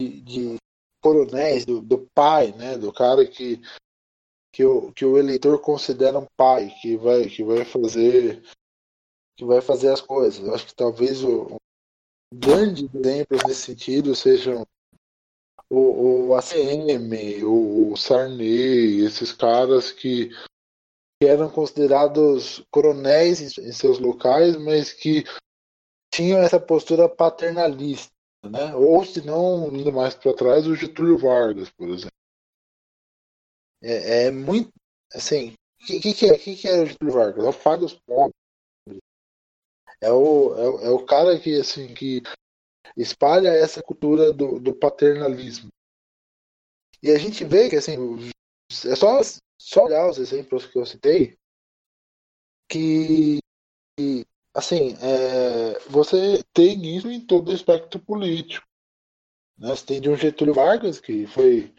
de, coronéis, do, do pai, né, do cara que, que, o, que o eleitor considera um pai, que vai, que vai fazer que vai fazer as coisas. Eu acho que talvez o, grande exemplos nesse sentido sejam o, o ACM, o, o Sarney, esses caras que, que eram considerados coronéis em, em seus locais, mas que tinham essa postura paternalista né? Ou se não, indo mais para trás, o Getúlio Vargas, por exemplo. É, é muito. Assim, o que, que, que, é, que, que é o Getúlio Vargas? É o dos. É o, é, é o cara que, assim, que espalha essa cultura do, do paternalismo. E a gente vê que, assim, é só, só olhar os exemplos que eu citei, que, que assim, é, você tem isso em todo o espectro político. Né? Você tem de um Getúlio Vargas, que foi,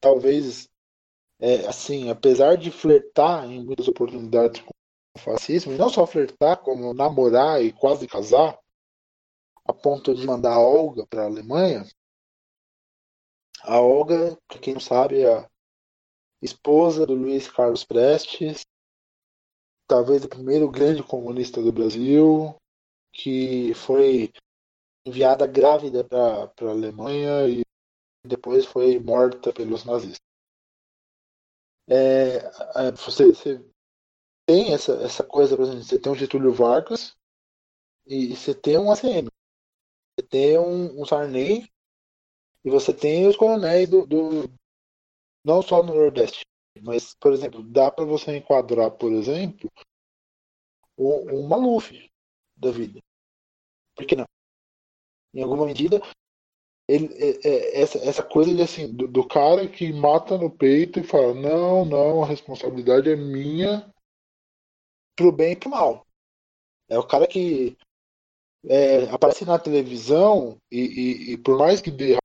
talvez, é, assim, apesar de flertar em muitas oportunidades fascismo, e não só flertar, como namorar e quase casar, a ponto de mandar a Olga para a Alemanha. A Olga, para quem não sabe, é a esposa do Luiz Carlos Prestes, talvez o primeiro grande comunista do Brasil, que foi enviada grávida para a Alemanha e depois foi morta pelos nazistas. É, é, você, você, tem essa, essa coisa, por exemplo, você tem um Getúlio Vargas e, você tem um ACM. Você tem um, um Sarney e você tem os coronéis do, do não só no Nordeste, mas, por exemplo, dá para você enquadrar, por exemplo, o, o Maluf da vida. Por que não? Em alguma medida, ele, é, é, essa, essa coisa de, assim, do, do, cara que mata no peito e fala: não, não, a responsabilidade é minha pro bem e pro mal. É o cara que é, aparece na televisão e, e, e, por mais que dê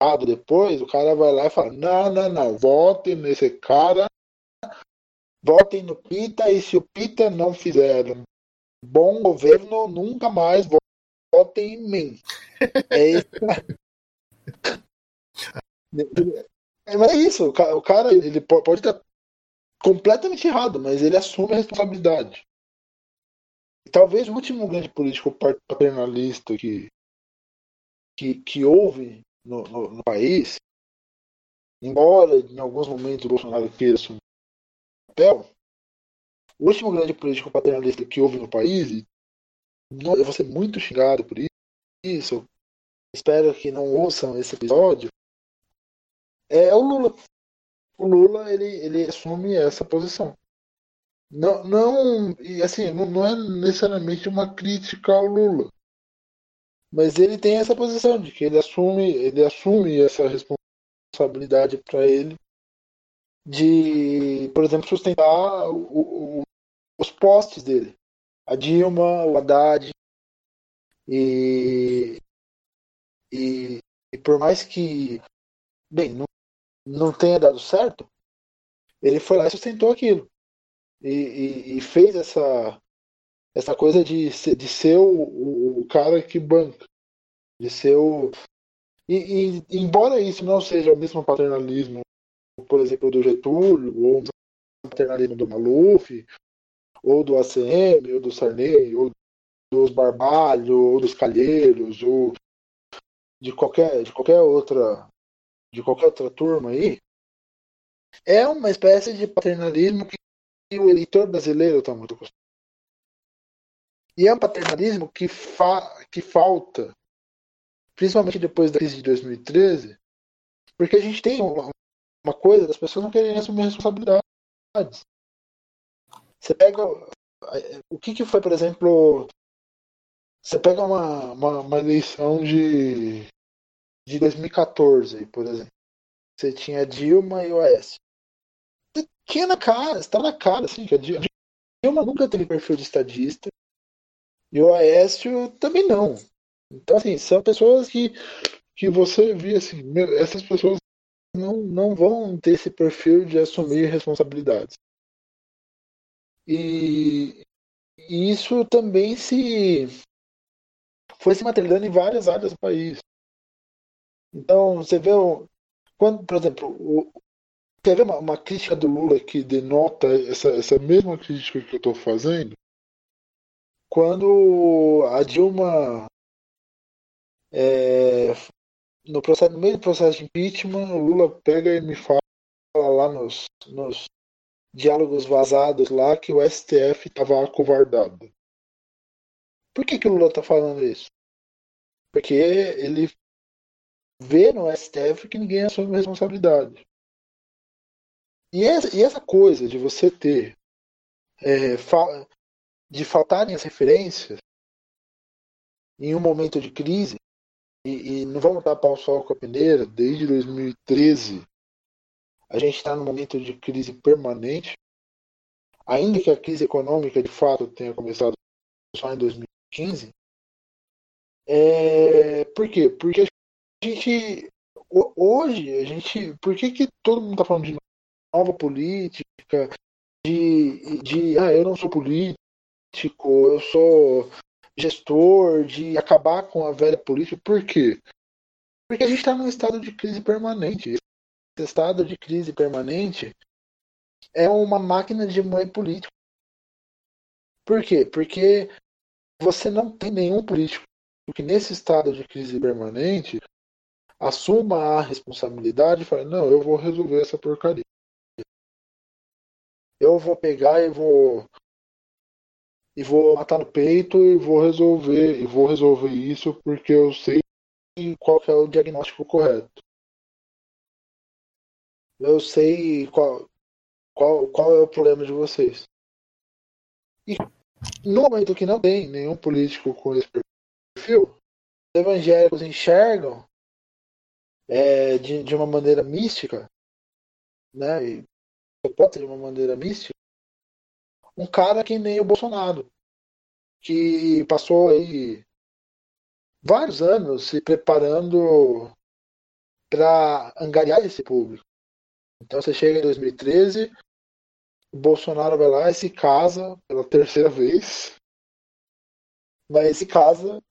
errado depois, o cara vai lá e fala: não, não, não, votem nesse cara, votem no Pita e se o Pita não fizer um bom governo, nunca mais votem em mim. É isso. <laughs> <laughs> Mas é isso, o cara ele pode estar completamente errado, mas ele assume a responsabilidade. Talvez o último grande político paternalista que, que, que houve no, no, no país, embora em alguns momentos o Bolsonaro queira assumir o papel, o último grande político paternalista que houve no país, eu vou ser muito xingado por isso, espero que não ouçam esse episódio, é o Lula. O Lula ele, ele assume essa posição. Não, não, e assim, não, não é necessariamente uma crítica ao Lula, mas ele tem essa posição de que ele assume, ele assume essa responsabilidade para ele de, por exemplo, sustentar o, o, os postes dele. A Dilma, o Haddad. E, e, e por mais que, bem, não, não tenha dado certo, ele foi lá e sustentou aquilo. E, e, e fez essa, essa coisa de, de ser o, o cara que banca. De ser o. E, e, embora isso não seja o mesmo paternalismo por exemplo, do Getúlio, ou o paternalismo do Maluf, ou do ACM, ou do Sarney, ou dos Barbalho, ou dos Calheiros, ou de qualquer, de qualquer outra de qualquer outra turma aí, é uma espécie de paternalismo que o eleitor brasileiro está muito acostumado. E é um paternalismo que, fa que falta, principalmente depois da crise de 2013, porque a gente tem uma, uma coisa das pessoas não querem assumir responsabilidades. Você pega. O que, que foi, por exemplo. Você pega uma, uma, uma eleição de, de 2014, por exemplo. Você tinha Dilma e o Oeste. Você tinha na cara, está na cara, assim, que a Dilma nunca teve perfil de estadista. E o Aécio também não. Então, assim, são pessoas que, que você vê assim, essas pessoas não, não vão ter esse perfil de assumir responsabilidades. E isso também se foi se materializando em várias áreas do país. Então, você vê, quando, por exemplo, o, quer ver uma, uma, crítica do Lula que denota essa, essa mesma crítica que eu estou fazendo? Quando a Dilma, é, no, processo, no meio do processo de impeachment, o Lula pega e me fala lá nos, nos diálogos vazados lá que o STF estava acovardado. Por que, que o Lula está falando isso? Porque ele vê no STF que ninguém assume responsabilidade. E essa, e essa coisa de você ter é, fa de faltarem as referências em um momento de crise, e, e não vamos tapar o sol com a peneira, desde 2013 a gente está num momento de crise permanente, ainda que a crise econômica de fato tenha começado só em 2015. É... Por quê? Porque gente hoje a gente por que, que todo mundo está falando de nova política de, de ah eu não sou político eu sou gestor de acabar com a velha política? Por quê? Porque a gente está num estado de crise permanente. Esse estado de crise permanente é uma máquina de moer político. Por quê? Porque você não tem nenhum político que nesse estado de crise permanente assuma a responsabilidade e fale, não, eu vou resolver essa porcaria. Eu vou pegar e vou e vou matar no peito e vou resolver e vou resolver isso porque eu sei qual é o diagnóstico correto. Eu sei qual, qual, qual é o problema de vocês. E no momento que não tem nenhum político com esse perfil, os evangélicos enxergam é, de, de uma maneira mística, né? E de uma maneira mística, um cara que nem o Bolsonaro, que passou aí vários anos se preparando para angariar esse público. Então você chega em 2013, o Bolsonaro vai lá e se casa pela terceira vez, mas se casa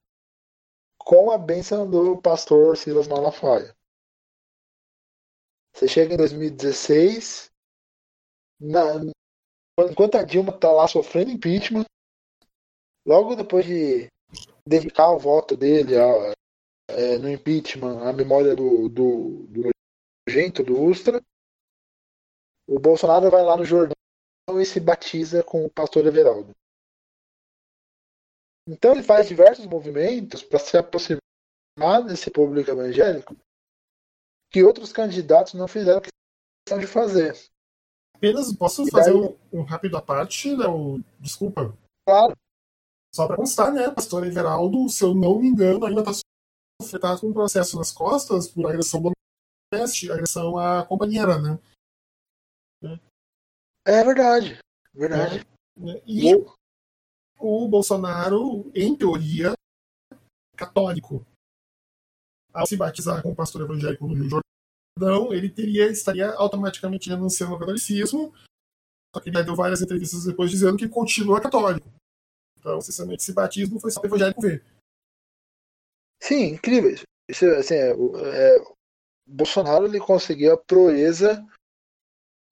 com a bênção do pastor Silas Malafaia. Você chega em 2016, na, enquanto a Dilma está lá sofrendo impeachment, logo depois de dedicar o voto dele a, é, no impeachment à memória do, do, do gente, do Ustra, o Bolsonaro vai lá no Jordão e se batiza com o pastor Everaldo. Então ele faz diversos movimentos para se aproximar desse público evangélico que outros candidatos não fizeram questão de fazer. Apenas posso fazer um, um, rápido à parte, Léo? Desculpa. Claro. Só para constar, né? Pastor Everaldo, se eu não me engano, ainda está afetado com um processo nas costas por agressão doméstica, agressão à companheira, né? É verdade. Verdade. É, e o... o Bolsonaro, em teoria, católico ao se batizar como pastor evangélico no Rio Jordão, ele teria, estaria automaticamente renunciando ao catolicismo. Só que ele deu várias entrevistas depois dizendo que continua católico. Então, sinceramente, esse batismo foi só para evangélico ver. Sim, incrível. Isso, assim, é, é, Bolsonaro ele conseguiu a proeza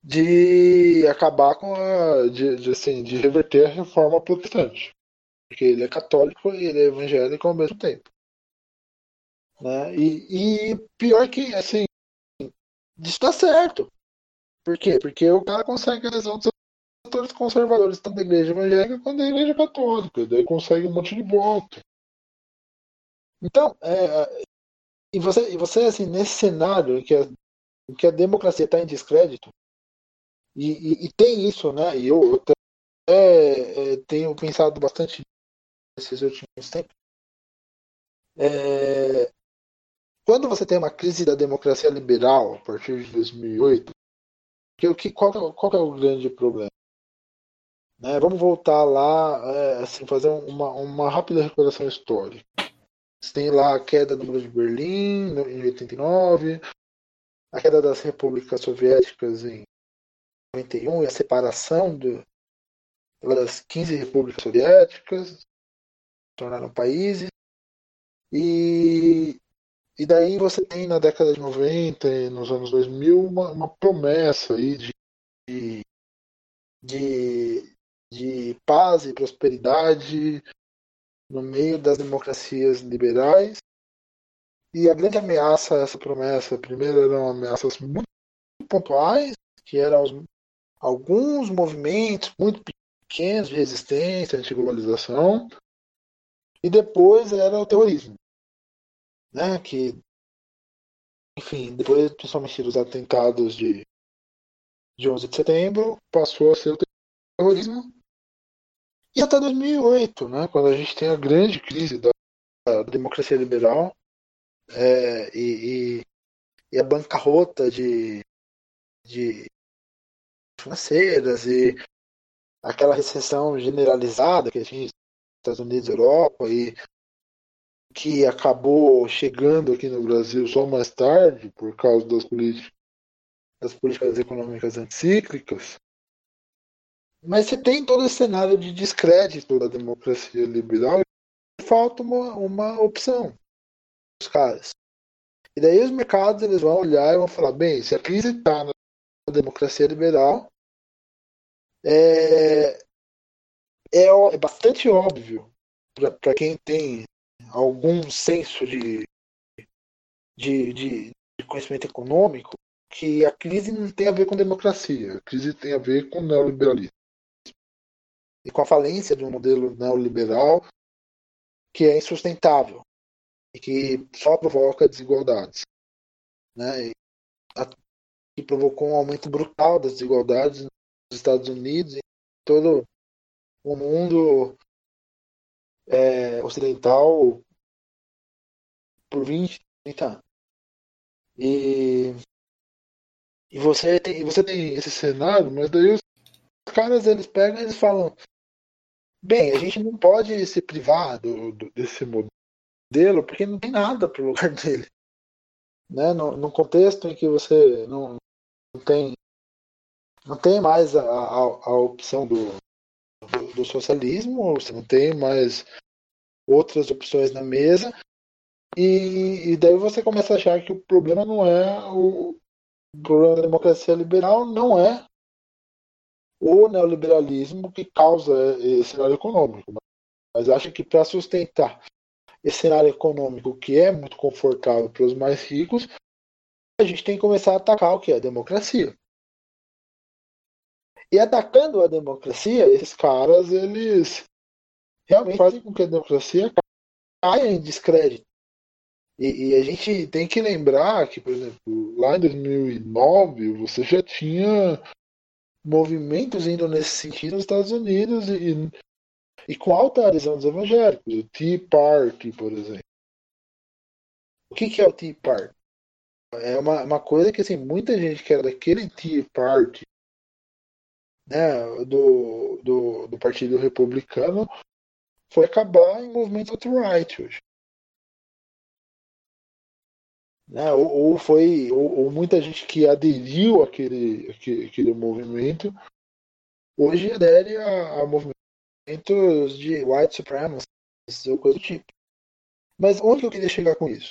de acabar com a. de, de, assim, de reverter a reforma protestante. Porque ele é católico e ele é evangélico ao mesmo tempo. Né? E, e pior que, assim, isso tá certo. Por quê? Porque o cara consegue a adesão dos setores conservadores, tanto da igreja evangélica quanto da igreja católica. Daí consegue um monte de voto. Então, é, e você, e você assim, nesse cenário em que a, em que a democracia está em descrédito, e, e, e, tem isso, né? E eu até é, tenho pensado bastante nesses últimos tempos. É, quando você tem uma crise da democracia liberal a partir de 2008, que, que, qual, é qual é o grande problema? Né, vamos voltar lá, é, assim, fazer uma, uma rápida recordação histórica. Você tem lá a queda do Muro de Berlim em 89, a queda das repúblicas soviéticas em 91 e a separação do, das 15 repúblicas soviéticas, tornaram países. E, e daí você tem na década de 90 e nos anos 2000 uma, uma promessa aí de, de, de paz e prosperidade no meio das democracias liberais. E a grande ameaça a essa promessa, primeiro, eram ameaças muito pontuais, que eram os, alguns movimentos muito pequenos de resistência anti-globalização, e depois era o terrorismo, né, que, enfim, depois, principalmente dos atentados de, de 11 de setembro, passou a ser o terrorismo, e até 2008, né, quando a gente tem a grande crise da, da democracia liberal é, e, e, e, a bancarrota de, de financeiras e aquela recessão generalizada que a gente Estados Unidos Europa e que acabou chegando aqui no Brasil só mais tarde por causa das políticas das políticas econômicas anticíclicas mas você tem todo esse cenário de descrédito da democracia liberal e falta uma, uma opção os caras. E daí os mercados eles vão olhar e vão falar, bem, se a crise está na democracia liberal, é, é, é bastante óbvio para quem tem algum senso de, de, de, de conhecimento econômico que a crise não tem a ver com democracia, a crise tem a ver com neoliberalismo e com a falência de um modelo neoliberal que é insustentável e que só provoca desigualdades. Né? E que provocou um aumento brutal das desigualdades nos Estados Unidos e todo o mundo é, ocidental por 20, 30 anos. E, e você, tem, você tem esse cenário, mas daí os caras eles pegam e eles falam Bem, a gente não pode se privar do, do, desse modelo porque não tem nada para o lugar <laughs> dele. Né? No, no, contexto em que você não, não tem não tem mais a, a, a opção do, do, socialismo, você não tem mais outras opções na mesa, e, e daí você começa a achar que o problema não é o, o problema da democracia liberal, não é o neoliberalismo que causa esse cenário econômico. Mas acho que para sustentar esse cenário econômico que é muito confortável para os mais ricos, a gente tem que começar a atacar o que é a democracia. E atacando a democracia, esses caras, eles realmente fazem com que a democracia caia em descrédito. E, e, a gente tem que lembrar que, por exemplo, lá em 2009 você já tinha movimentos indo nesse sentido nos Estados Unidos e, e com alta adesão dos evangélicos. O Tea Party, por exemplo. O que, que é o Tea Party? É uma, uma coisa que assim, muita gente que era daquele Tea Party né, do, do, do Partido Republicano foi acabar em movimento alt-right hoje. Né? Ou, ou, foi ou, ou, muita gente que aderiu àquele, àquele, àquele movimento hoje adere a, a movimentos de white supremacy ou coisa do tipo. Mas onde eu queria chegar com isso?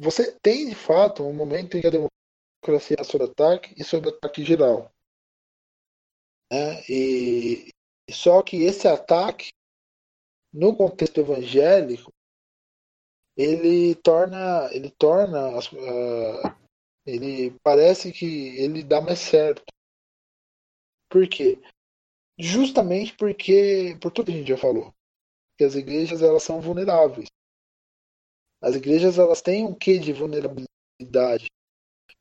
Você tem de fato um momento em que a democracia está sob ataque e sob ataque geral. Né? E só que esse ataque, no contexto evangélico, ele torna, ele torna, uh, ele parece que ele dá mais certo. Por quê? Justamente porque, por tudo que a gente já falou, que as igrejas elas são vulneráveis. As igrejas elas têm um quê de vulnerabilidade?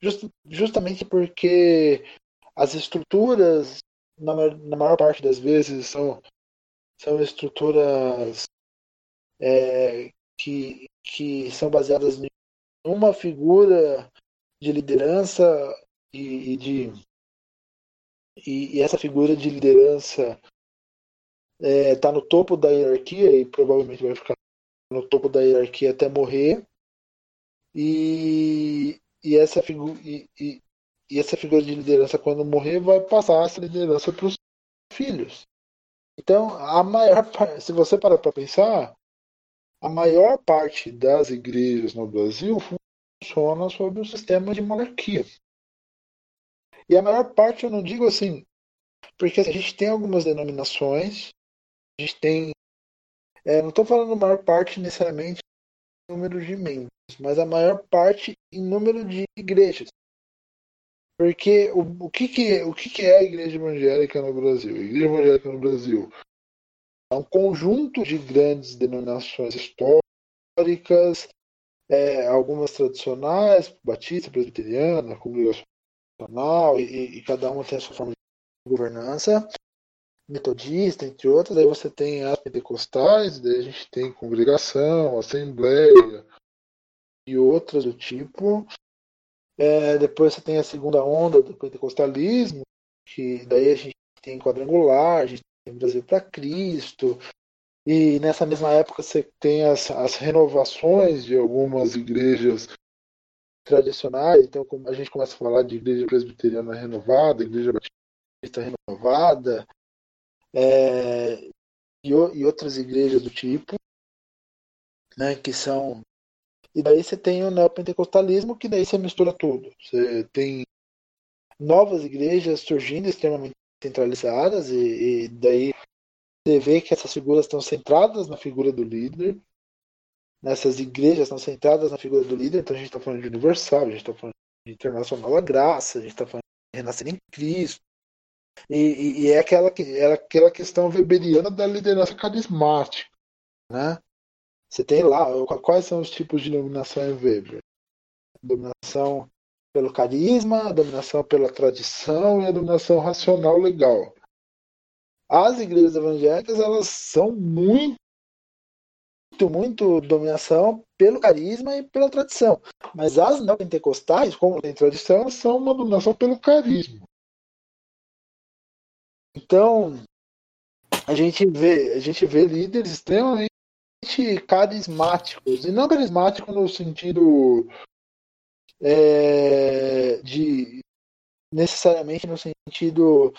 Just, justamente porque as estruturas, na, na maior parte das vezes, são, são estruturas é, que, que são baseadas em uma figura de liderança e, e de e, e, essa figura de liderança está é, tá no topo da hierarquia e provavelmente vai ficar no topo da hierarquia até morrer. E, e essa figura e, e, e, essa figura de liderança quando morrer vai passar essa liderança para os filhos então a maior se você parar para pensar a maior parte das igrejas no Brasil funciona sob o sistema de monarquia. E a maior parte, eu não digo assim, porque a gente tem algumas denominações, a gente tem. É, não estou falando a maior parte necessariamente em número de membros, mas a maior parte em número de igrejas. Porque o, o, que, que, o que, que é a igreja evangélica no Brasil? A igreja evangélica no Brasil é um conjunto de grandes denominações históricas, é, algumas tradicionais, batista, presbiteriana, congregacional, e, e, cada uma tem a sua forma de governança, metodista, entre outras. Aí você tem as pentecostais, daí a gente tem congregação, assembleia e outras do tipo. É, depois você tem a segunda onda do pentecostalismo, que daí a gente tem quadrangular, a gente Brasil para Cristo. E nessa mesma época você tem as, as renovações de algumas igrejas tradicionais. Então a gente começa a falar de igreja presbiteriana renovada, igreja batista renovada, é, e, e outras igrejas do tipo, né, que são e daí você tem o neopentecostalismo, que daí você mistura tudo. Você tem novas igrejas surgindo extremamente centralizadas e, e daí você vê que essas figuras estão centradas na figura do líder, nessas igrejas estão centradas na figura do líder, então a gente está falando de universal, a gente está falando de internacional da graça, a gente está falando de renascer em Cristo. E, e, e, é aquela, é aquela questão weberiana da liderança carismática. Né? Você tem lá, quais são os tipos de dominação em Weber? Dominação pelo carisma, a dominação pela tradição e a dominação racional legal. As igrejas evangélicas elas são muito muito dominação pelo carisma e pela tradição. Mas as neopentecostais, como tem tradição, são uma dominação pelo carisma. Então, a gente vê, a gente vê líderes extremamente carismáticos, e não carismáticos no sentido é, de necessariamente no sentido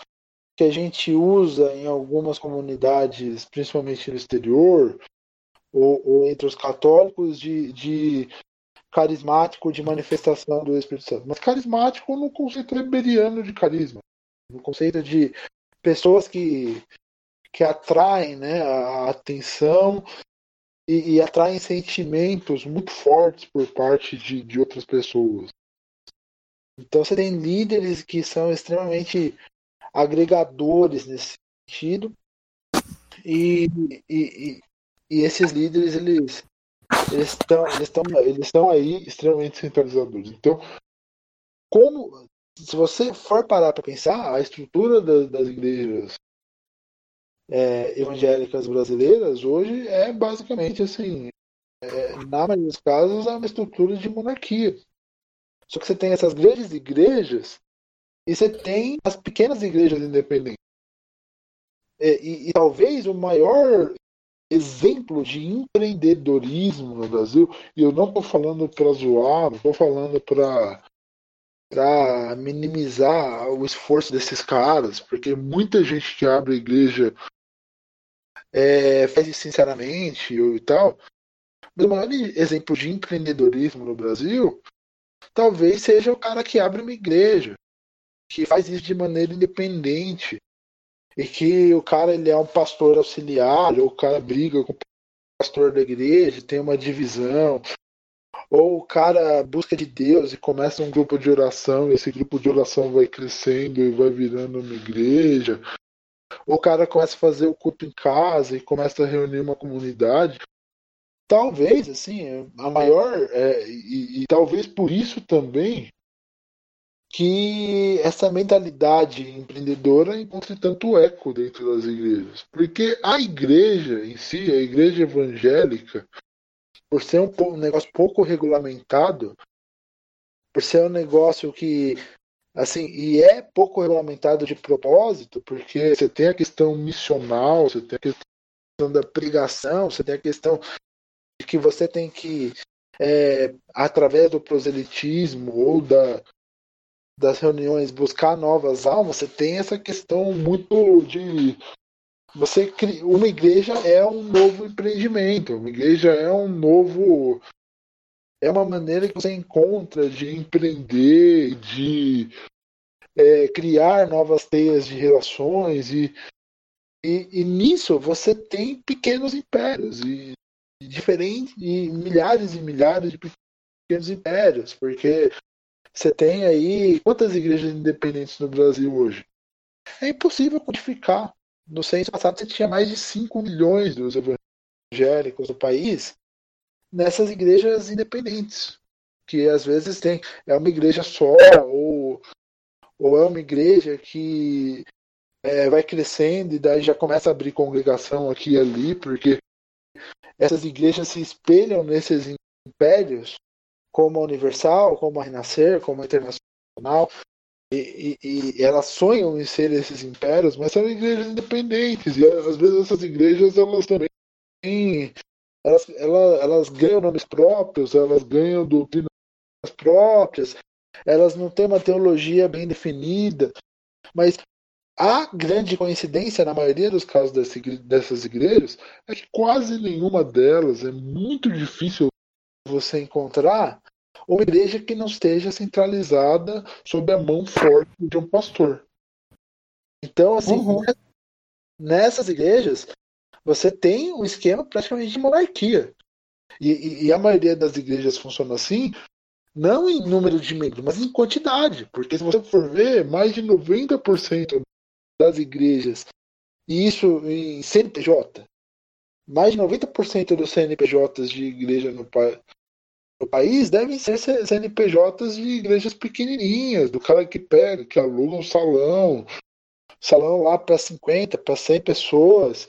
que a gente usa em algumas comunidades, principalmente no exterior, ou, ou entre os católicos, de, de, carismático de manifestação do Espírito Santo. Mas carismático no conceito heberiano de carisma, no conceito de pessoas que, que atraem né, a atenção e, e atraem sentimentos muito fortes por parte de, de outras pessoas. Então você tem líderes que são extremamente agregadores nesse sentido e, e, e esses líderes eles eles estão eles estão eles estão aí extremamente centralizadores. Então como se você for parar para pensar a estrutura das, das igrejas é, evangélicas brasileiras hoje é basicamente assim, é, na maioria dos casos, é uma estrutura de monarquia. Só que você tem essas grandes igrejas e você tem as pequenas igrejas independentes. É, e, e, talvez o maior exemplo de empreendedorismo no Brasil, e eu não estou falando para zoar, não estou falando para para minimizar o esforço desses caras, porque muita gente que abre igreja é, faz isso sinceramente e tal. Mas o maior exemplo de empreendedorismo no Brasil talvez seja o cara que abre uma igreja, que faz isso de maneira independente, e que o cara ele é um pastor auxiliar, ou o cara briga com o pastor da igreja, tem uma divisão, ou o cara busca de Deus e começa um grupo de oração, e esse grupo de oração vai crescendo e vai virando uma igreja, o cara começa a fazer o culto em casa e começa a reunir uma comunidade. Talvez, assim, a maior, é, e, e talvez por isso também que essa mentalidade empreendedora encontre tanto eco dentro das igrejas. Porque a igreja em si, a igreja evangélica, por ser um, negócio pouco regulamentado, por ser um negócio que assim, e é pouco regulamentado de propósito, porque você tem a questão missional, você tem a questão da pregação, você tem a questão de que você tem que, é, através do proselitismo ou da, das reuniões, buscar novas almas, você tem essa questão muito de você uma igreja é um novo empreendimento, uma igreja é um novo é uma maneira que você encontra de empreender, de é, criar novas teias de relações e, e, e, nisso você tem pequenos impérios e, e diferentes e milhares e milhares de pequenos impérios, porque você tem aí quantas igrejas independentes no Brasil hoje? É impossível quantificar. No censo passado você tinha mais de 5 milhões dos evangélicos do país nessas igrejas independentes, que às vezes tem é uma igreja só ou ou é uma igreja que é, vai crescendo e daí já começa a abrir congregação aqui e ali, porque essas igrejas se espelham nesses impérios, como a Universal, como a Renascer, como a Internacional, e, e, e, elas sonham em ser esses impérios, mas são igrejas independentes, e às vezes essas igrejas elas também elas, elas, elas ganham nomes próprios, elas ganham doutrinas próprias, elas não têm uma teologia bem definida, mas a grande coincidência na maioria dos casos dessas igrejas é que quase nenhuma delas é muito difícil você encontrar uma igreja que não esteja centralizada sob a mão forte de um pastor. Então, assim, uhum. nessas igrejas, você tem um esquema praticamente de monarquia. E, e, e, a maioria das igrejas funciona assim, não em número de membros, mas em quantidade. Porque se você for ver, mais de 90% das igrejas, e isso em CNPJ, mais de 90% dos CNPJs de igreja no, pa no país devem ser CNPJs de igrejas pequenininhas, do cara que pega, que aluga um salão, salão lá para 50, para 100 pessoas,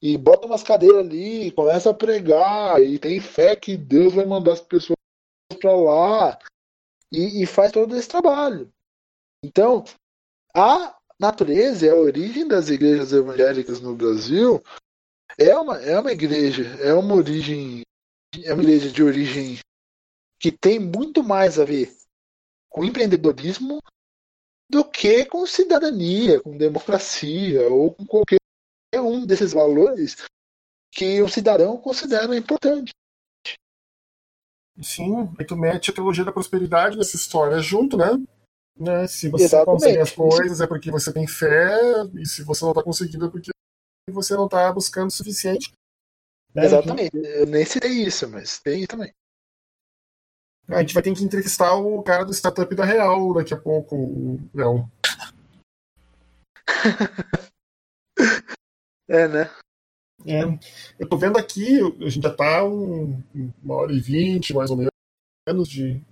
e bota umas cadeiras ali, começa a pregar, e tem fé que Deus vai mandar as pessoas para lá e, e, faz todo esse trabalho. Então, a natureza a origem das igrejas evangélicas no Brasil é uma, é uma igreja, é uma origem, é uma igreja de origem que tem muito mais a ver com empreendedorismo do que com cidadania, com democracia ou com qualquer um desses valores que o cidadão considera importante. Sim, aí tu mete a teologia da prosperidade nessa história junto, né? né? Se você Exatamente. consegue as coisas é porque você tem fé, e se você não está conseguindo é porque você não está buscando o suficiente. Né? Exatamente, eu nem citei isso, mas tem também. A gente vai ter que entrevistar o cara do startup da Real daqui a pouco, o Léo. <laughs> é, né? É. Eu tô vendo aqui, a gente já tá um, uma hora e vinte, mais ou menos, de,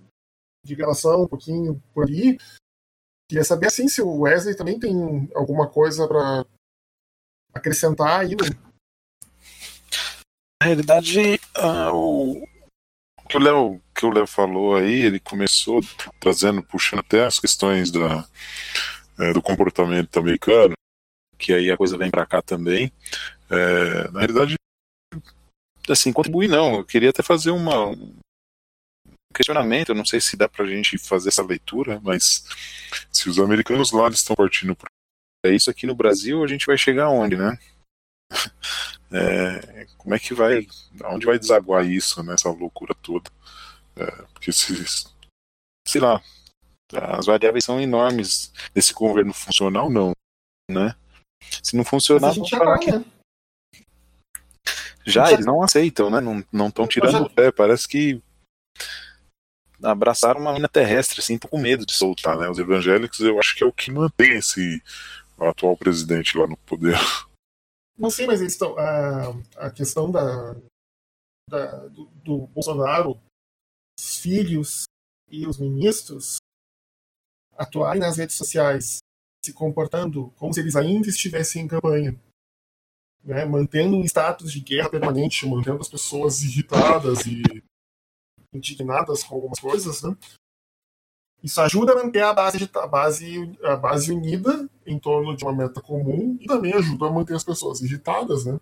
de gravação, um pouquinho por ali. Queria saber assim se o Wesley também tem alguma coisa para acrescentar aí. Né? Na realidade, uh, o que o Léo que o Léo falou aí, ele começou trazendo, puxando até as questões da, é, do comportamento americano, que aí a coisa vem para cá também. É, na realidade, assim, contribuir não. Eu queria até fazer uma, um questionamento. Eu não sei se dá pra gente fazer essa leitura, mas se os americanos lá estão partindo para isso aqui no Brasil, a gente vai chegar aonde, né? <laughs> É, como é que vai. Aonde vai desaguar isso, né, loucura toda? É, porque se. Sei lá. As variáveis são enormes desse governo funcional, não. Né? Se não funcionar, a gente já né? Já, eles não aceitam, né? Não não estão tirando o pé. Parece que abraçaram uma linha terrestre, assim, tô com medo de soltar, né? Os evangélicos, eu acho que é o que mantém esse atual presidente lá no poder. Não sei, mas eles estão. A, a questão da, da- do, do Bolsonaro, os filhos e os ministros atuarem nas redes sociais, se comportando como se eles ainda estivessem em campanha, né? mantendo um status de guerra permanente, mantendo as pessoas irritadas e indignadas com algumas coisas, né? Isso ajuda a manter a base, a, base, a base unida em torno de uma meta comum e também ajuda a manter as pessoas irritadas, né?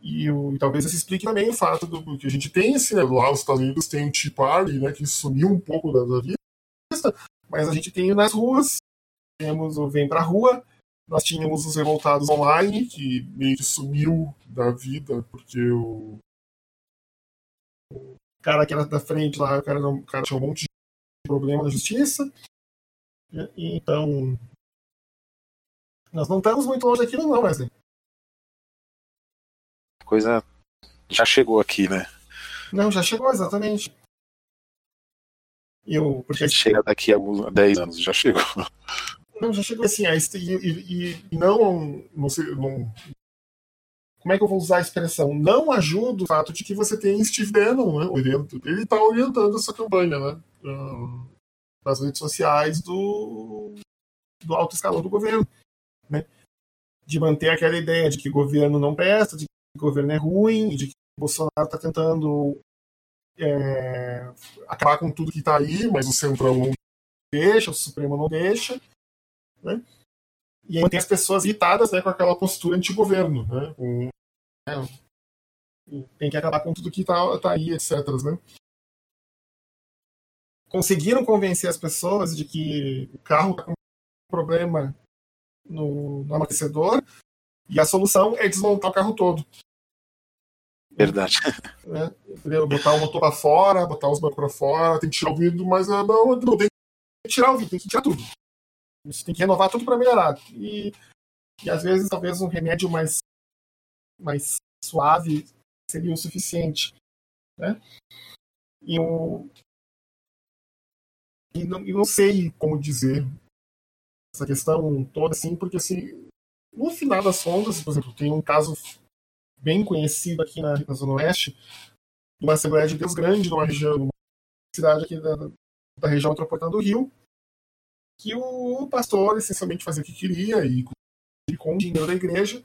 E, o- e talvez isso explique também o fato do que a gente tem, assim, né, lá os Estados Unidos tem o Tea Party, né, que sumiu um pouco da, da vista, mas a gente tem nas ruas, temos o Vem Pra Rua, nós tínhamos os revoltados online, que meio que sumiu da vida, porque o, o cara que era da frente lá, o cara, o cara tinha um monte de problema na justiça, e- então nós não estamos muito longe daquilo não, Wesley. Coisa já chegou aqui, né? Não, já chegou, exatamente. Eu, porque Chega daqui a alguns 10 anos, já chegou. Não, já chegou assim, aí, e, e, e não, não, não. Como é que eu vou usar a expressão? Não ajuda o fato de que você tem Steve Bannon, né. Ele está orientando essa campanha, né? ah, nas redes sociais do, do alto escalão do governo. Né? De manter aquela ideia de que governo não presta, de que o governo é ruim, de que Bolsonaro está tentando é, acabar com tudo que está aí, mas o Centrão não deixa, o Supremo não deixa. Né? E aí mantém as pessoas irritadas né, com aquela postura anti-governo. Né? Com, né, tem que acabar com tudo que está tá aí, etc. Né? Conseguiram convencer as pessoas de que o carro está com um problema no, no amortecedor e a solução é desmontar o carro todo. Verdade. <laughs> Né? Botar o motor para fora, botar os bancos para fora, tem que tirar o vidro, mas não, não tem que tirar o vidro, tem que tirar tudo. Isso tem que renovar tudo para melhorar. E, e às vezes, talvez um remédio mais, mais suave seria o suficiente. Né? E eu, e não, eu não sei como dizer essa questão toda assim, porque assim, no final das contas, por exemplo, tem um caso bem conhecido aqui na, na Zona Oeste, uma Assembleia de Deus grande, numa região, numa cidade aqui da, da região metropolitana do Rio, que o pastor essencialmente fazia o que queria e com o dinheiro da igreja,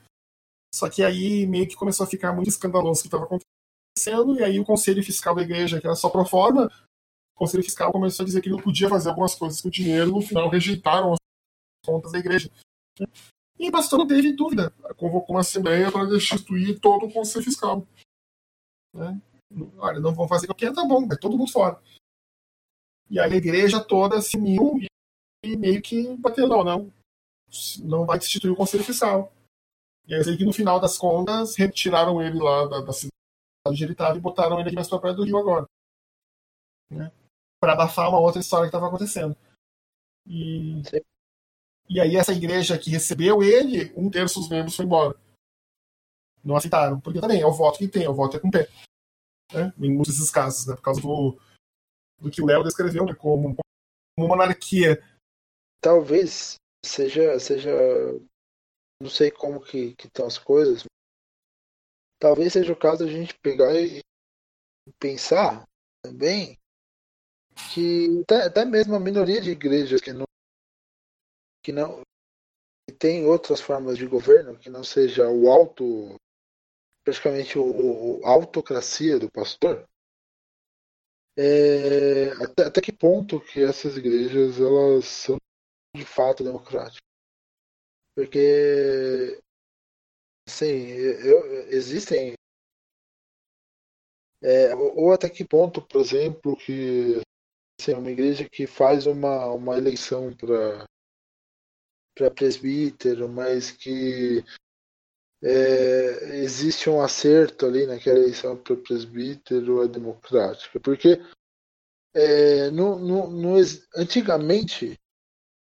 só que aí meio que começou a ficar muito escandaloso o que estava acontecendo, e aí o conselho fiscal da igreja, que era só pro forma, o conselho fiscal começou a dizer que não podia fazer algumas coisas com o dinheiro, no final rejeitaram as contas da igreja. E o pastor não teve dúvida, convocou uma assembleia para destituir todo o conselho fiscal. Né? Olha, não vão fazer o que tá bom, vai todo mundo fora. E aí a igreja toda se uniu e, e meio que bateu, não, não, não vai destituir o conselho fiscal. E aí sei que no final das contas retiraram ele lá da, da cidade onde ele estava e botaram ele aqui mais pra praia do Rio agora. Né? Para abafar uma outra história que estava acontecendo. E, Sim. e aí essa igreja que recebeu ele, um terço dos membros foi embora. Não aceitaram, porque também é o voto que tem, é o voto é com pé. Né? Em muitos desses casos, né? por causa do, do que o Léo descreveu né? como, como monarquia. Talvez seja, seja. Não sei como que estão as coisas. Talvez seja o caso a gente pegar e pensar também que até, até mesmo a minoria de igrejas que não que não que tem outras formas de governo que não seja o alto praticamente o, o autocracia do pastor é, até, até que ponto que essas igrejas elas são de fato democráticas porque assim eu, existem é, ou ou até que ponto por exemplo que assim, uma igreja que faz uma, uma eleição para para presbítero, mas que é, existe um acerto ali naquela eleição para presbítero é democrática. Porque é, no, no, no, antigamente,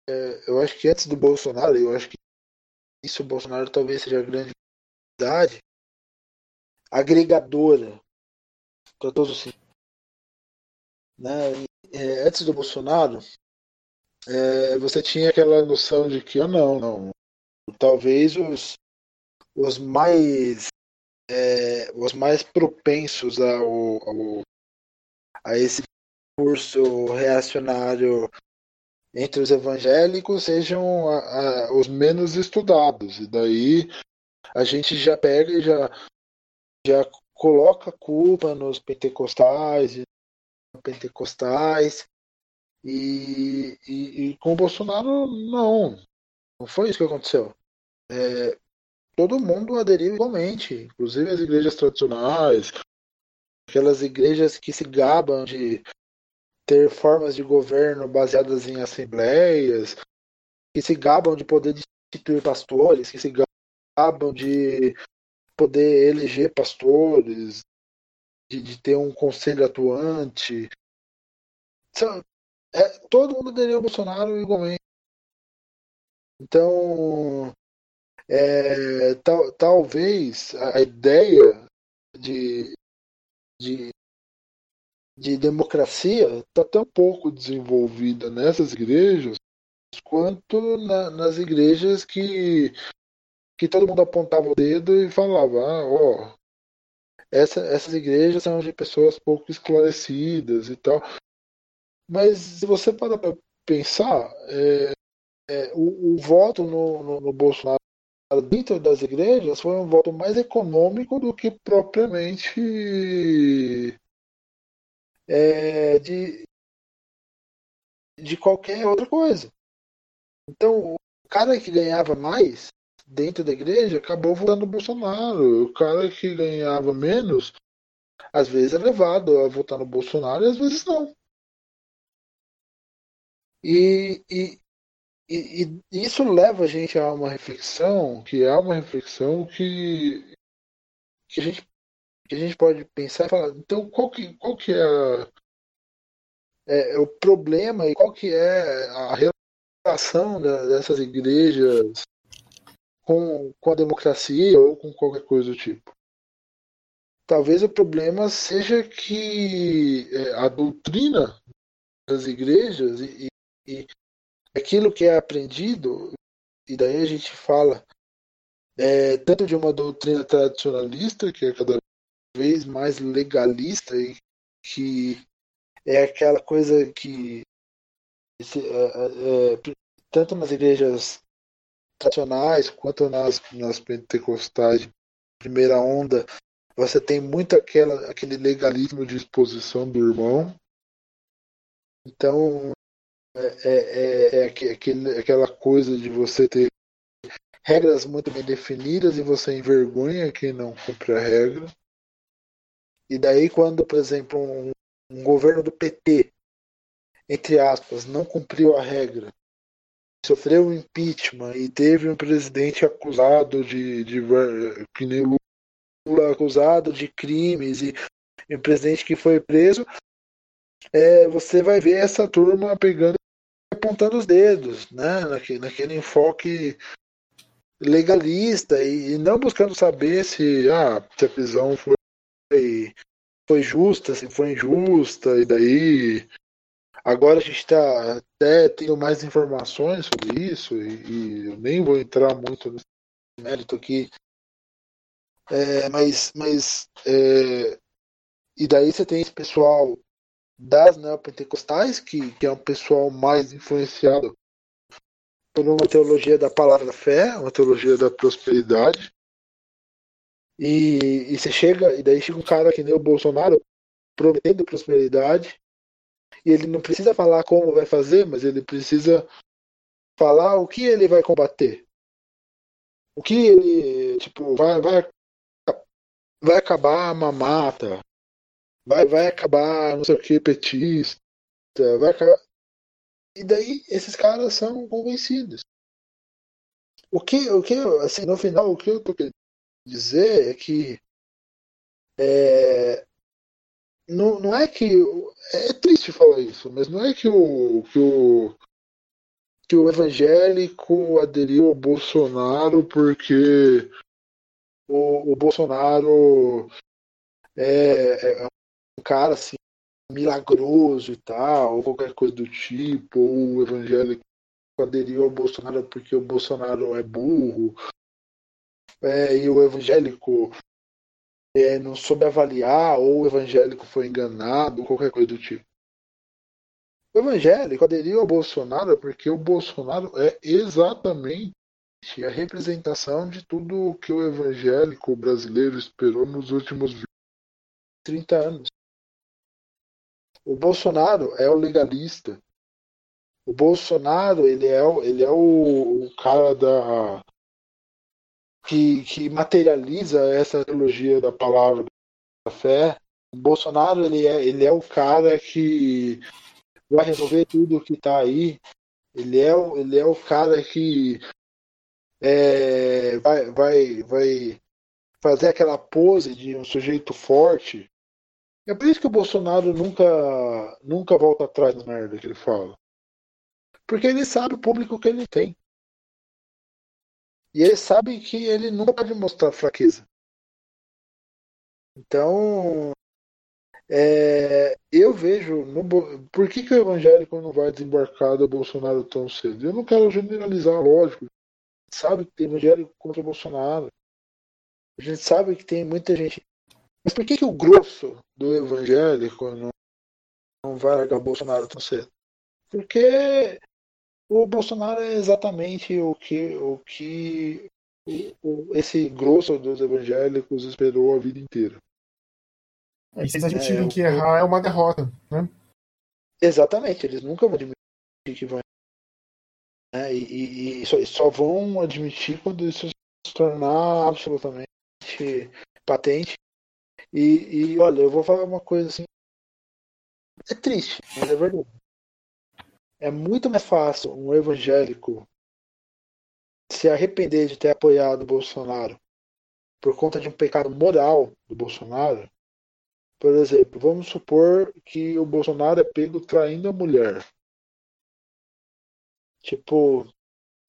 é, eu acho que antes do Bolsonaro, eu acho que isso o Bolsonaro talvez seja a grande verdade agregadora para todos os né? É, antes do Bolsonaro, é, você tinha aquela noção de que, ah, não, não, talvez os, os mais é, os mais propensos ao, ao, a esse curso reacionário entre os evangélicos sejam a, a, os menos estudados. E daí a gente já pega e já, já coloca culpa nos pentecostais, pentecostais. E, e, e com o Bolsonaro, não. Não foi isso que aconteceu. É, todo mundo aderiu igualmente, inclusive as igrejas tradicionais, aquelas igrejas que se gabam de ter formas de governo baseadas em assembleias, que se gabam de poder instituir pastores, que se gabam de poder eleger pastores, de, de ter um conselho atuante. É, todo mundo aderiu ao Bolsonaro igualmente. Então, é, tal, talvez a ideia de, de, de democracia está tão pouco desenvolvida nessas igrejas quanto na, nas igrejas que, que todo mundo apontava o dedo e falava, ah, ó, essa, essas igrejas são de pessoas pouco esclarecidas e tal. Mas se você para para pensar, é, é, o, o, voto no, no, no, Bolsonaro dentro das igrejas foi um voto mais econômico do que propriamente é, de, de qualquer outra coisa. Então, o cara que ganhava mais dentro da igreja acabou votando no Bolsonaro. O cara que ganhava menos, às vezes é levado a votar no Bolsonaro e às vezes não. E, e, e, e isso leva a gente a uma reflexão, que é uma reflexão que, que, a, gente, que a gente pode pensar e falar, então qual que, qual que é, é, é o problema e qual que é a relação da, dessas igrejas com, com a democracia ou com qualquer coisa do tipo. Talvez o problema seja que é, a doutrina das igrejas e, e, aquilo que é aprendido, e daí a gente fala é, tanto de uma doutrina tradicionalista, que é cada vez mais legalista e que é aquela coisa que esse, é, é, é tanto nas igrejas tradicionais quanto nas, nas pentecostais de primeira onda, você tem muito aquela, aquele legalismo de exposição do irmão. Então, é, é, é, é aquele, aquela coisa de você ter regras muito bem definidas e você envergonha quem não cumpre a regra. E daí, quando, por exemplo, um, um governo do PT, entre aspas, não cumpriu a regra sofreu um impeachment e teve um presidente acusado de, de que nem Lula acusado de crimes e, e um presidente que foi preso, é, você vai ver essa turma pegando apontando os dedos, né? Naquele, naquele enfoque legalista e, e, não buscando saber se, ah, se a prisão foi, foi justa, se foi injusta, e daí Agora a gente está até tendo mais informações sobre isso e, e, eu nem vou entrar muito nesse mérito aqui. É, mas mas é, e daí você tem esse pessoal das neopentecostais, que, que é um pessoal mais influenciado por uma teologia da palavra da fé, uma teologia da prosperidade. E, e você chega, e daí chega um cara que nem o Bolsonaro prometendo prosperidade, e ele não precisa falar como vai fazer, mas ele precisa falar o que ele vai combater. O que ele, tipo, vai, vai, vai acabar a mamata, vai, vai acabar não sei o que, petista, vai acabar. E daí esses caras são convencidos. O que, o que assim, no final, o que eu tô dizer é que é, não, não é que. É triste falar isso, mas não é que o, que o, que o evangélico aderiu ao Bolsonaro porque o, o Bolsonaro é, é, um cara assim milagroso e tal, ou qualquer coisa do tipo, ou o evangélico aderiu ao Bolsonaro porque o Bolsonaro é burro, é, e o evangélico é, não soube avaliar, ou o evangélico foi enganado, qualquer coisa do tipo. O evangélico aderiu ao Bolsonaro porque o Bolsonaro é exatamente a representação de tudo que o evangélico brasileiro esperou nos últimos 30 anos. O Bolsonaro é o legalista. O Bolsonaro, ele é, ele é o, o cara da que, que materializa essa teologia da palavra da fé. O Bolsonaro, ele é, ele é o cara que vai resolver tudo que está aí. Ele é, ele é o cara que é, vai, vai, vai fazer aquela pose de um sujeito forte. É por isso que o Bolsonaro nunca, nunca volta atrás da merda que ele fala. Porque ele sabe o público que ele tem. E ele sabe que ele nunca pode mostrar fraqueza. Então, é, eu vejo. No, por que, que o evangélico não vai desembarcar do Bolsonaro tão cedo? Eu não quero generalizar, lógico. Sabe que tem evangélico contra o Bolsonaro. A gente sabe que tem muita gente. Mas por que, que o grosso do evangélico não, não vai largar o Bolsonaro tão cedo? Porque o Bolsonaro é exatamente o que, o que esse grosso dos evangélicos esperou a vida inteira. É, e se a gente é, que errar é uma derrota, né? Exatamente, eles nunca vão admitir que vão né? e, e, e só, só, vão admitir quando isso se tornar absolutamente patente. E, e olha, eu vou falar uma coisa assim. É triste, mas é verdade. É muito mais fácil um evangélico se arrepender de ter apoiado o Bolsonaro por conta de um pecado moral do Bolsonaro por exemplo, vamos supor que o Bolsonaro é pego traindo a mulher. Tipo,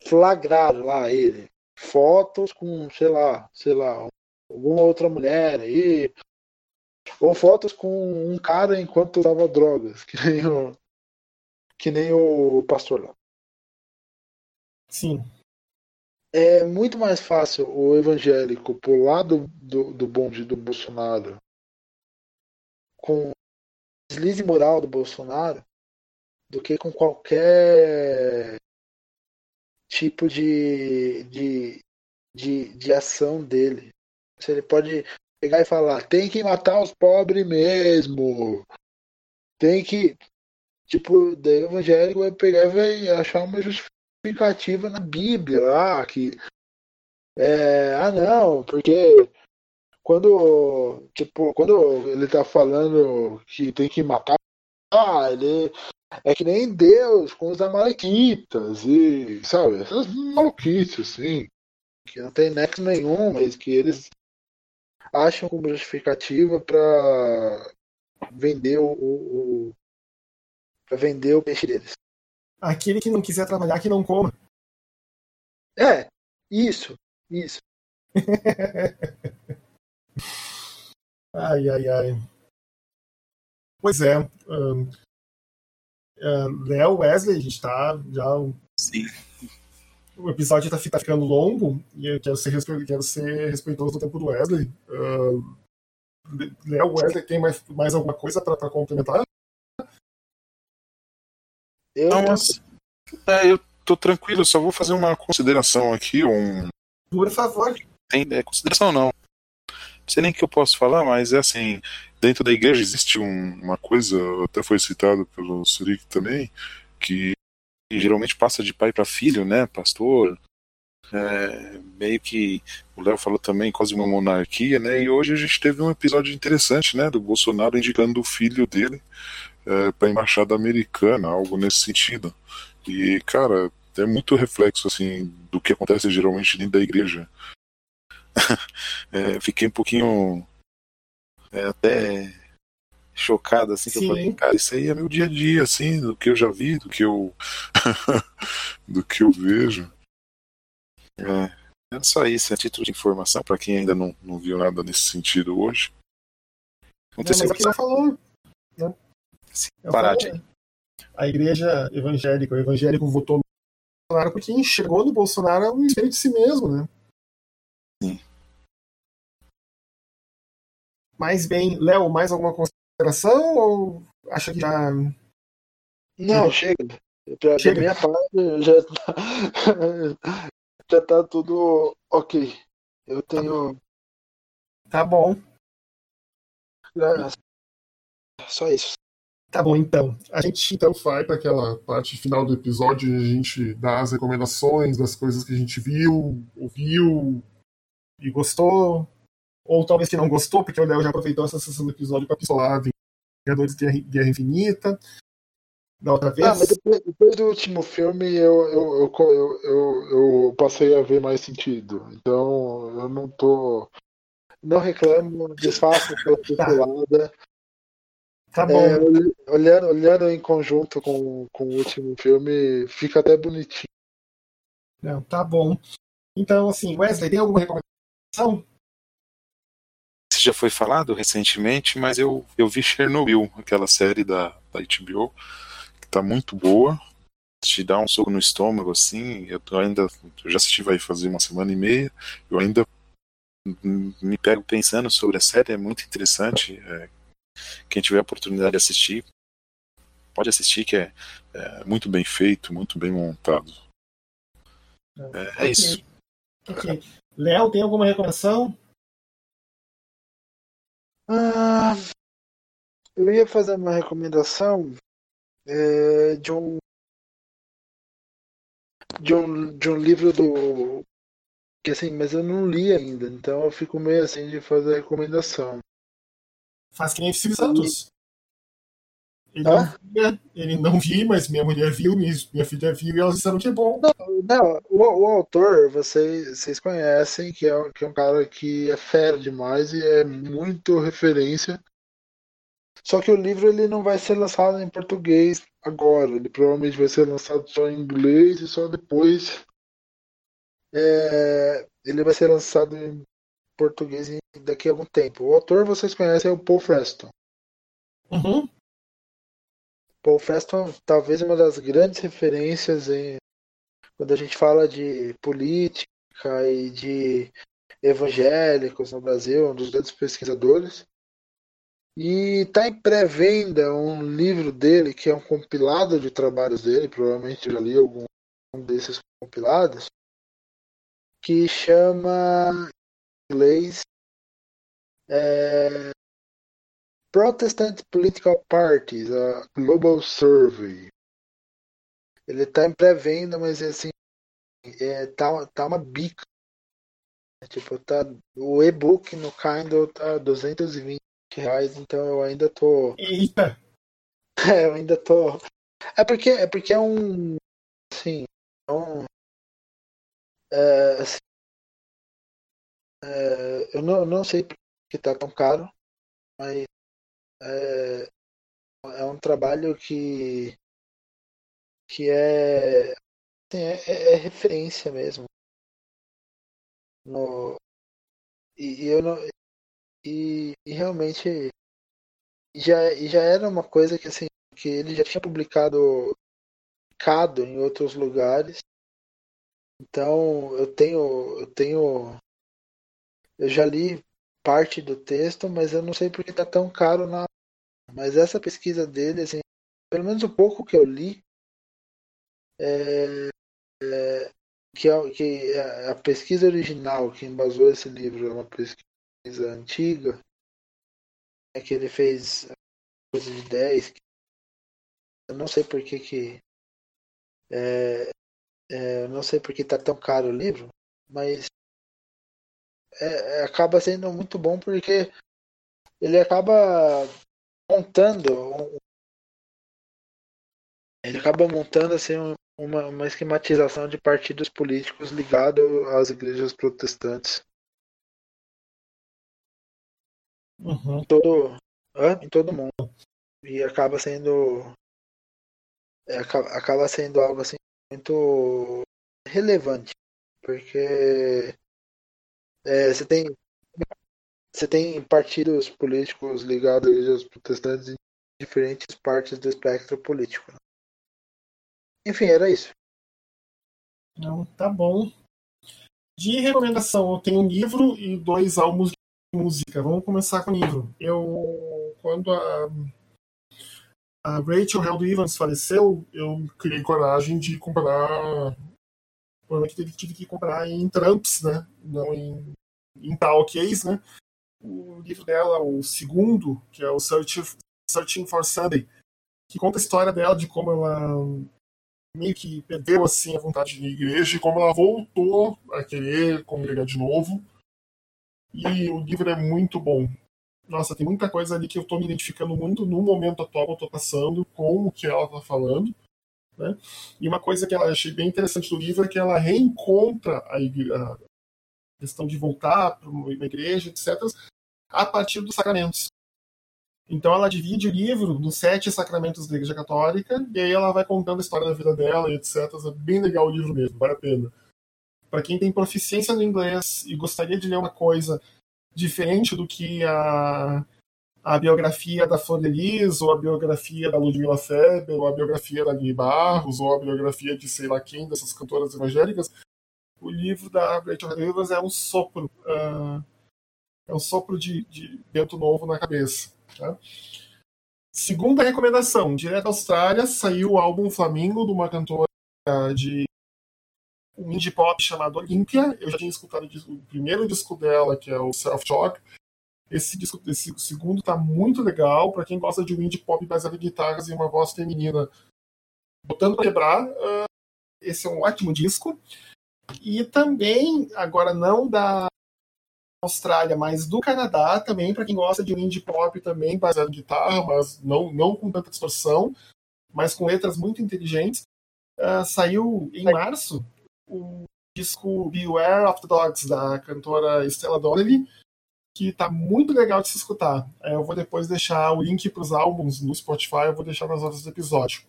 flagraram lá ele. Fotos com, sei lá, sei lá, alguma outra mulher aí. Ou fotos com um cara enquanto usava drogas, <laughs> que nem o, que nem o pastor lá. Sim. É muito mais fácil o evangélico pular do, do, do bonde do Bolsonaro com deslize moral do Bolsonaro do que com qualquer tipo de, de, de, de ação dele. Se ele pode pegar e falar, tem que matar os pobres mesmo. Tem que. Tipo, daí o evangélico vai pegar e vai achar uma justificativa na Bíblia lá, que. É, ah não, porque quando, tipo, quando ele tá falando que tem que matar, ah, ele é que nem Deus com os amalequitas e, sabe, essas maluquices, assim, que não tem nexo nenhum, mas que eles acham como justificativa para vender o, o, o para vender o peixe deles. Aquele que não quiser trabalhar, que não coma. É, isso, isso. <laughs> Ai, ai, ai. Pois é. Um, uh, Léo, Wesley, a gente está já. Sim. O episódio está tá ficando longo e eu quero ser, quero ser respeitoso do tempo do Wesley. Uh, Léo, Wesley, tem mais, mais alguma coisa para complementar? Eu, Não, mas, é, eu tô tranquilo, só vou fazer uma consideração aqui. Um... Por favor. Tem é, consideração não sei nem o que eu posso falar, mas é assim, dentro da igreja existe um, uma coisa, até foi citado pelo Surik também, que geralmente passa de pai para filho, né, pastor, é, meio que o Léo falou também quase uma monarquia, né? E hoje a gente teve um episódio interessante, né? Do Bolsonaro indicando o filho dele é, para a embaixada americana, algo nesse sentido. E cara, é muito reflexo assim do que acontece geralmente dentro da igreja. <laughs> é, fiquei um pouquinho é, até chocado, assim, que Sim. eu falei, cara, isso aí é meu dia a dia, assim, do que eu já vi, do que eu. <laughs> do que eu vejo. É, é só isso, é título de informação para quem ainda não, não viu nada nesse sentido hoje. Não, mas Aconteceu aqui já falou. Sim, Eu parar falei, né? A igreja evangélica, o evangélico votou no Bolsonaro porque enxergou no Bolsonaro um espelho de si mesmo, né? Sim. Mas bem, Léo, mais alguma consideração ou acha que já. Não, chega. Pra, Chega. Minha parte já <laughs> tá, já tá tudo ok. Eu tenho. Tá bom. é, só isso. Tá bom, então. A gente então vai para aquela parte final do episódio onde a gente dá as recomendações das coisas que a gente viu, ouviu e gostou. Ou talvez que não gostou, porque o Léo já aproveitou essa sessão do episódio para pistolar Vingadores de Guerra- Infinita. Da outra vez. Ah, mas depois, depois do último filme eu, eu, eu, eu, eu, passei a ver mais sentido. Então eu não tô. Não reclamo, desfaço pela pincelada. Tá bom. É, olh- olhando, olhando em conjunto com, com o último filme, fica até bonitinho. Não, tá bom. Então, assim, Wesley, tem alguma recomendação? Isso já foi falado recentemente, mas eu, eu vi Chernobyl, aquela série da, da HBO, que tá muito boa. Te dá um soco no estômago, assim. Eu tô ainda. Eu já assisti vai fazer uma semana e meia. Eu ainda me pego pensando sobre a série, é muito interessante. É, quem tiver a oportunidade de assistir, pode assistir, que é, é muito bem feito, muito bem montado. É, é isso. Ok. Léo, tem alguma recomendação? Ah, eu ia fazer uma recomendação é, de um de um de um livro do que assim, mas eu não li ainda, então eu fico meio assim de fazer recomendação. Faz que nem Silvio Santos. Ele Hã? não, via, ele não mas minha mulher viu, minha, filha viu e elas disseram que é bom. Não, o, o autor vocês, vocês conhecem, que é, que é um cara que é fera demais e é muito referência. Só que o livro ele não vai ser lançado em português agora, ele provavelmente vai ser lançado só em inglês e só depois é, ele vai ser lançado em português daqui a algum tempo. O autor vocês conhecem é o Paul Freston. Uhum. Paul Freston talvez uma das grandes referências em quando a gente fala de política e de evangélicos no Brasil, um dos grandes pesquisadores. E está em pré-venda um livro dele, que é um compilado de trabalhos dele, provavelmente já li algum um desses compilados, que chama inglês é, Protestant Political Parties, a Global Survey. Ele tá em pré-venda, mas assim, é, tá, tá uma bica. Tipo, tá, o e-book no Kindle tá 220 reais, então eu ainda tô. Eita! É, <laughs> eu ainda tô. É porque é, porque é um. Assim. É um. É, assim, é, eu não, não sei que tá tão caro, mas é, é um trabalho que. que é. assim, é, é- é referência mesmo. No, e, e eu não. E, e realmente já, já era uma coisa que assim que ele já tinha publicado em outros lugares então eu tenho eu tenho eu já li parte do texto mas eu não sei porque tá tão caro na mas essa pesquisa dele assim pelo menos o pouco que eu li é, é, que, é, que é a pesquisa original que embasou esse livro é uma pesquisa antiga é que ele fez coisa de 10. Eu não sei por que que. É, é, não sei por que tá tão caro o livro, mas é, é, acaba sendo muito bom porque ele acaba montando. ele acaba montando assim um- uma, uma esquematização de partidos políticos ligados às igrejas protestantes. Uhum. Todo, em todo mundo. E acaba sendo. É, acaba sendo algo assim muito relevante. Porque é, você tem. Você tem partidos políticos ligados aos protestantes em diferentes partes do espectro político. Né? Enfim, era isso. Não, tá bom. De recomendação, eu tenho um livro e dois álbuns de música. Vamos começar com o livro. Eu, quando a, a Rachel Held Evans faleceu, eu criei coragem de comprar. Provavelmente tive que comprar em Tramps, né? Não em, em Talkies, né? O livro dela, o segundo, que é o Search, Searching for Sunday, que conta a história dela de como ela meio que perdeu assim a vontade de igreja e como ela voltou a querer congregar de novo. E o livro é muito bom. Nossa, tem muita coisa ali que eu estou me identificando muito no momento atual que eu estou passando com o que ela está falando. Né? E uma coisa que eu achei bem interessante do livro é que ela reencontra a, igreja, a questão de voltar para uma igreja, etc., a partir dos sacramentos. Então ela divide o livro nos sete sacramentos da Igreja Católica e aí ela vai contando a história da vida dela etc. É bem legal o livro mesmo, vale a pena. Para quem tem proficiência no inglês e gostaria de ler uma coisa diferente do que a, a biografia da Flor de Lis, ou a biografia da Ludmilla Feber, ou a biografia da Aline Barros, ou a biografia de sei lá quem dessas cantoras evangélicas, o livro da Rachel Rivers é um sopro, uh, é um sopro de, de vento novo na cabeça. Tá? Segunda recomendação, direto da Austrália, saiu o álbum Flamingo, de uma cantora de um indie pop chamado Olympia. Eu já tinha escutado o primeiro disco dela, que é o Self Talk. Esse disco, esse segundo tá muito legal para quem gosta de um indie pop baseado em guitarras e uma voz feminina botando para quebrar. Uh, esse é um ótimo disco. E também, agora não da Austrália, mas do Canadá também, para quem gosta de indie pop também, baseado em guitarra, mas não, não com tanta distorção, mas com letras muito inteligentes. Uh, saiu em março o disco Beware of the Dogs, da cantora Stella Donnelly, que está muito legal de se escutar. Uh, eu vou depois deixar o link para os álbuns no Spotify, eu vou deixar nas notas do episódio.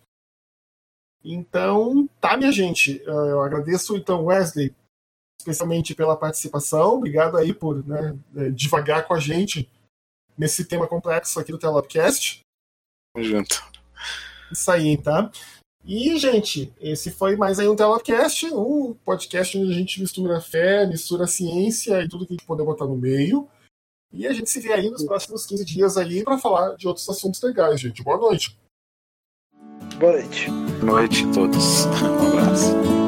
Então, tá, minha gente. Uh, eu agradeço, então, Wesley, especialmente pela participação. Obrigado aí por né, é, devagar com a gente nesse tema complexo aqui do Telopcast. Junto. Isso aí, tá? E, gente, esse foi mais aí um Telopcast, um podcast onde a gente mistura fé, mistura ciência e tudo que a gente puder botar no meio. E a gente se vê aí nos próximos 15 dias aí para falar de outros assuntos legais, gente. Boa noite. Boa noite. Boa noite a todos. <laughs> Um abraço.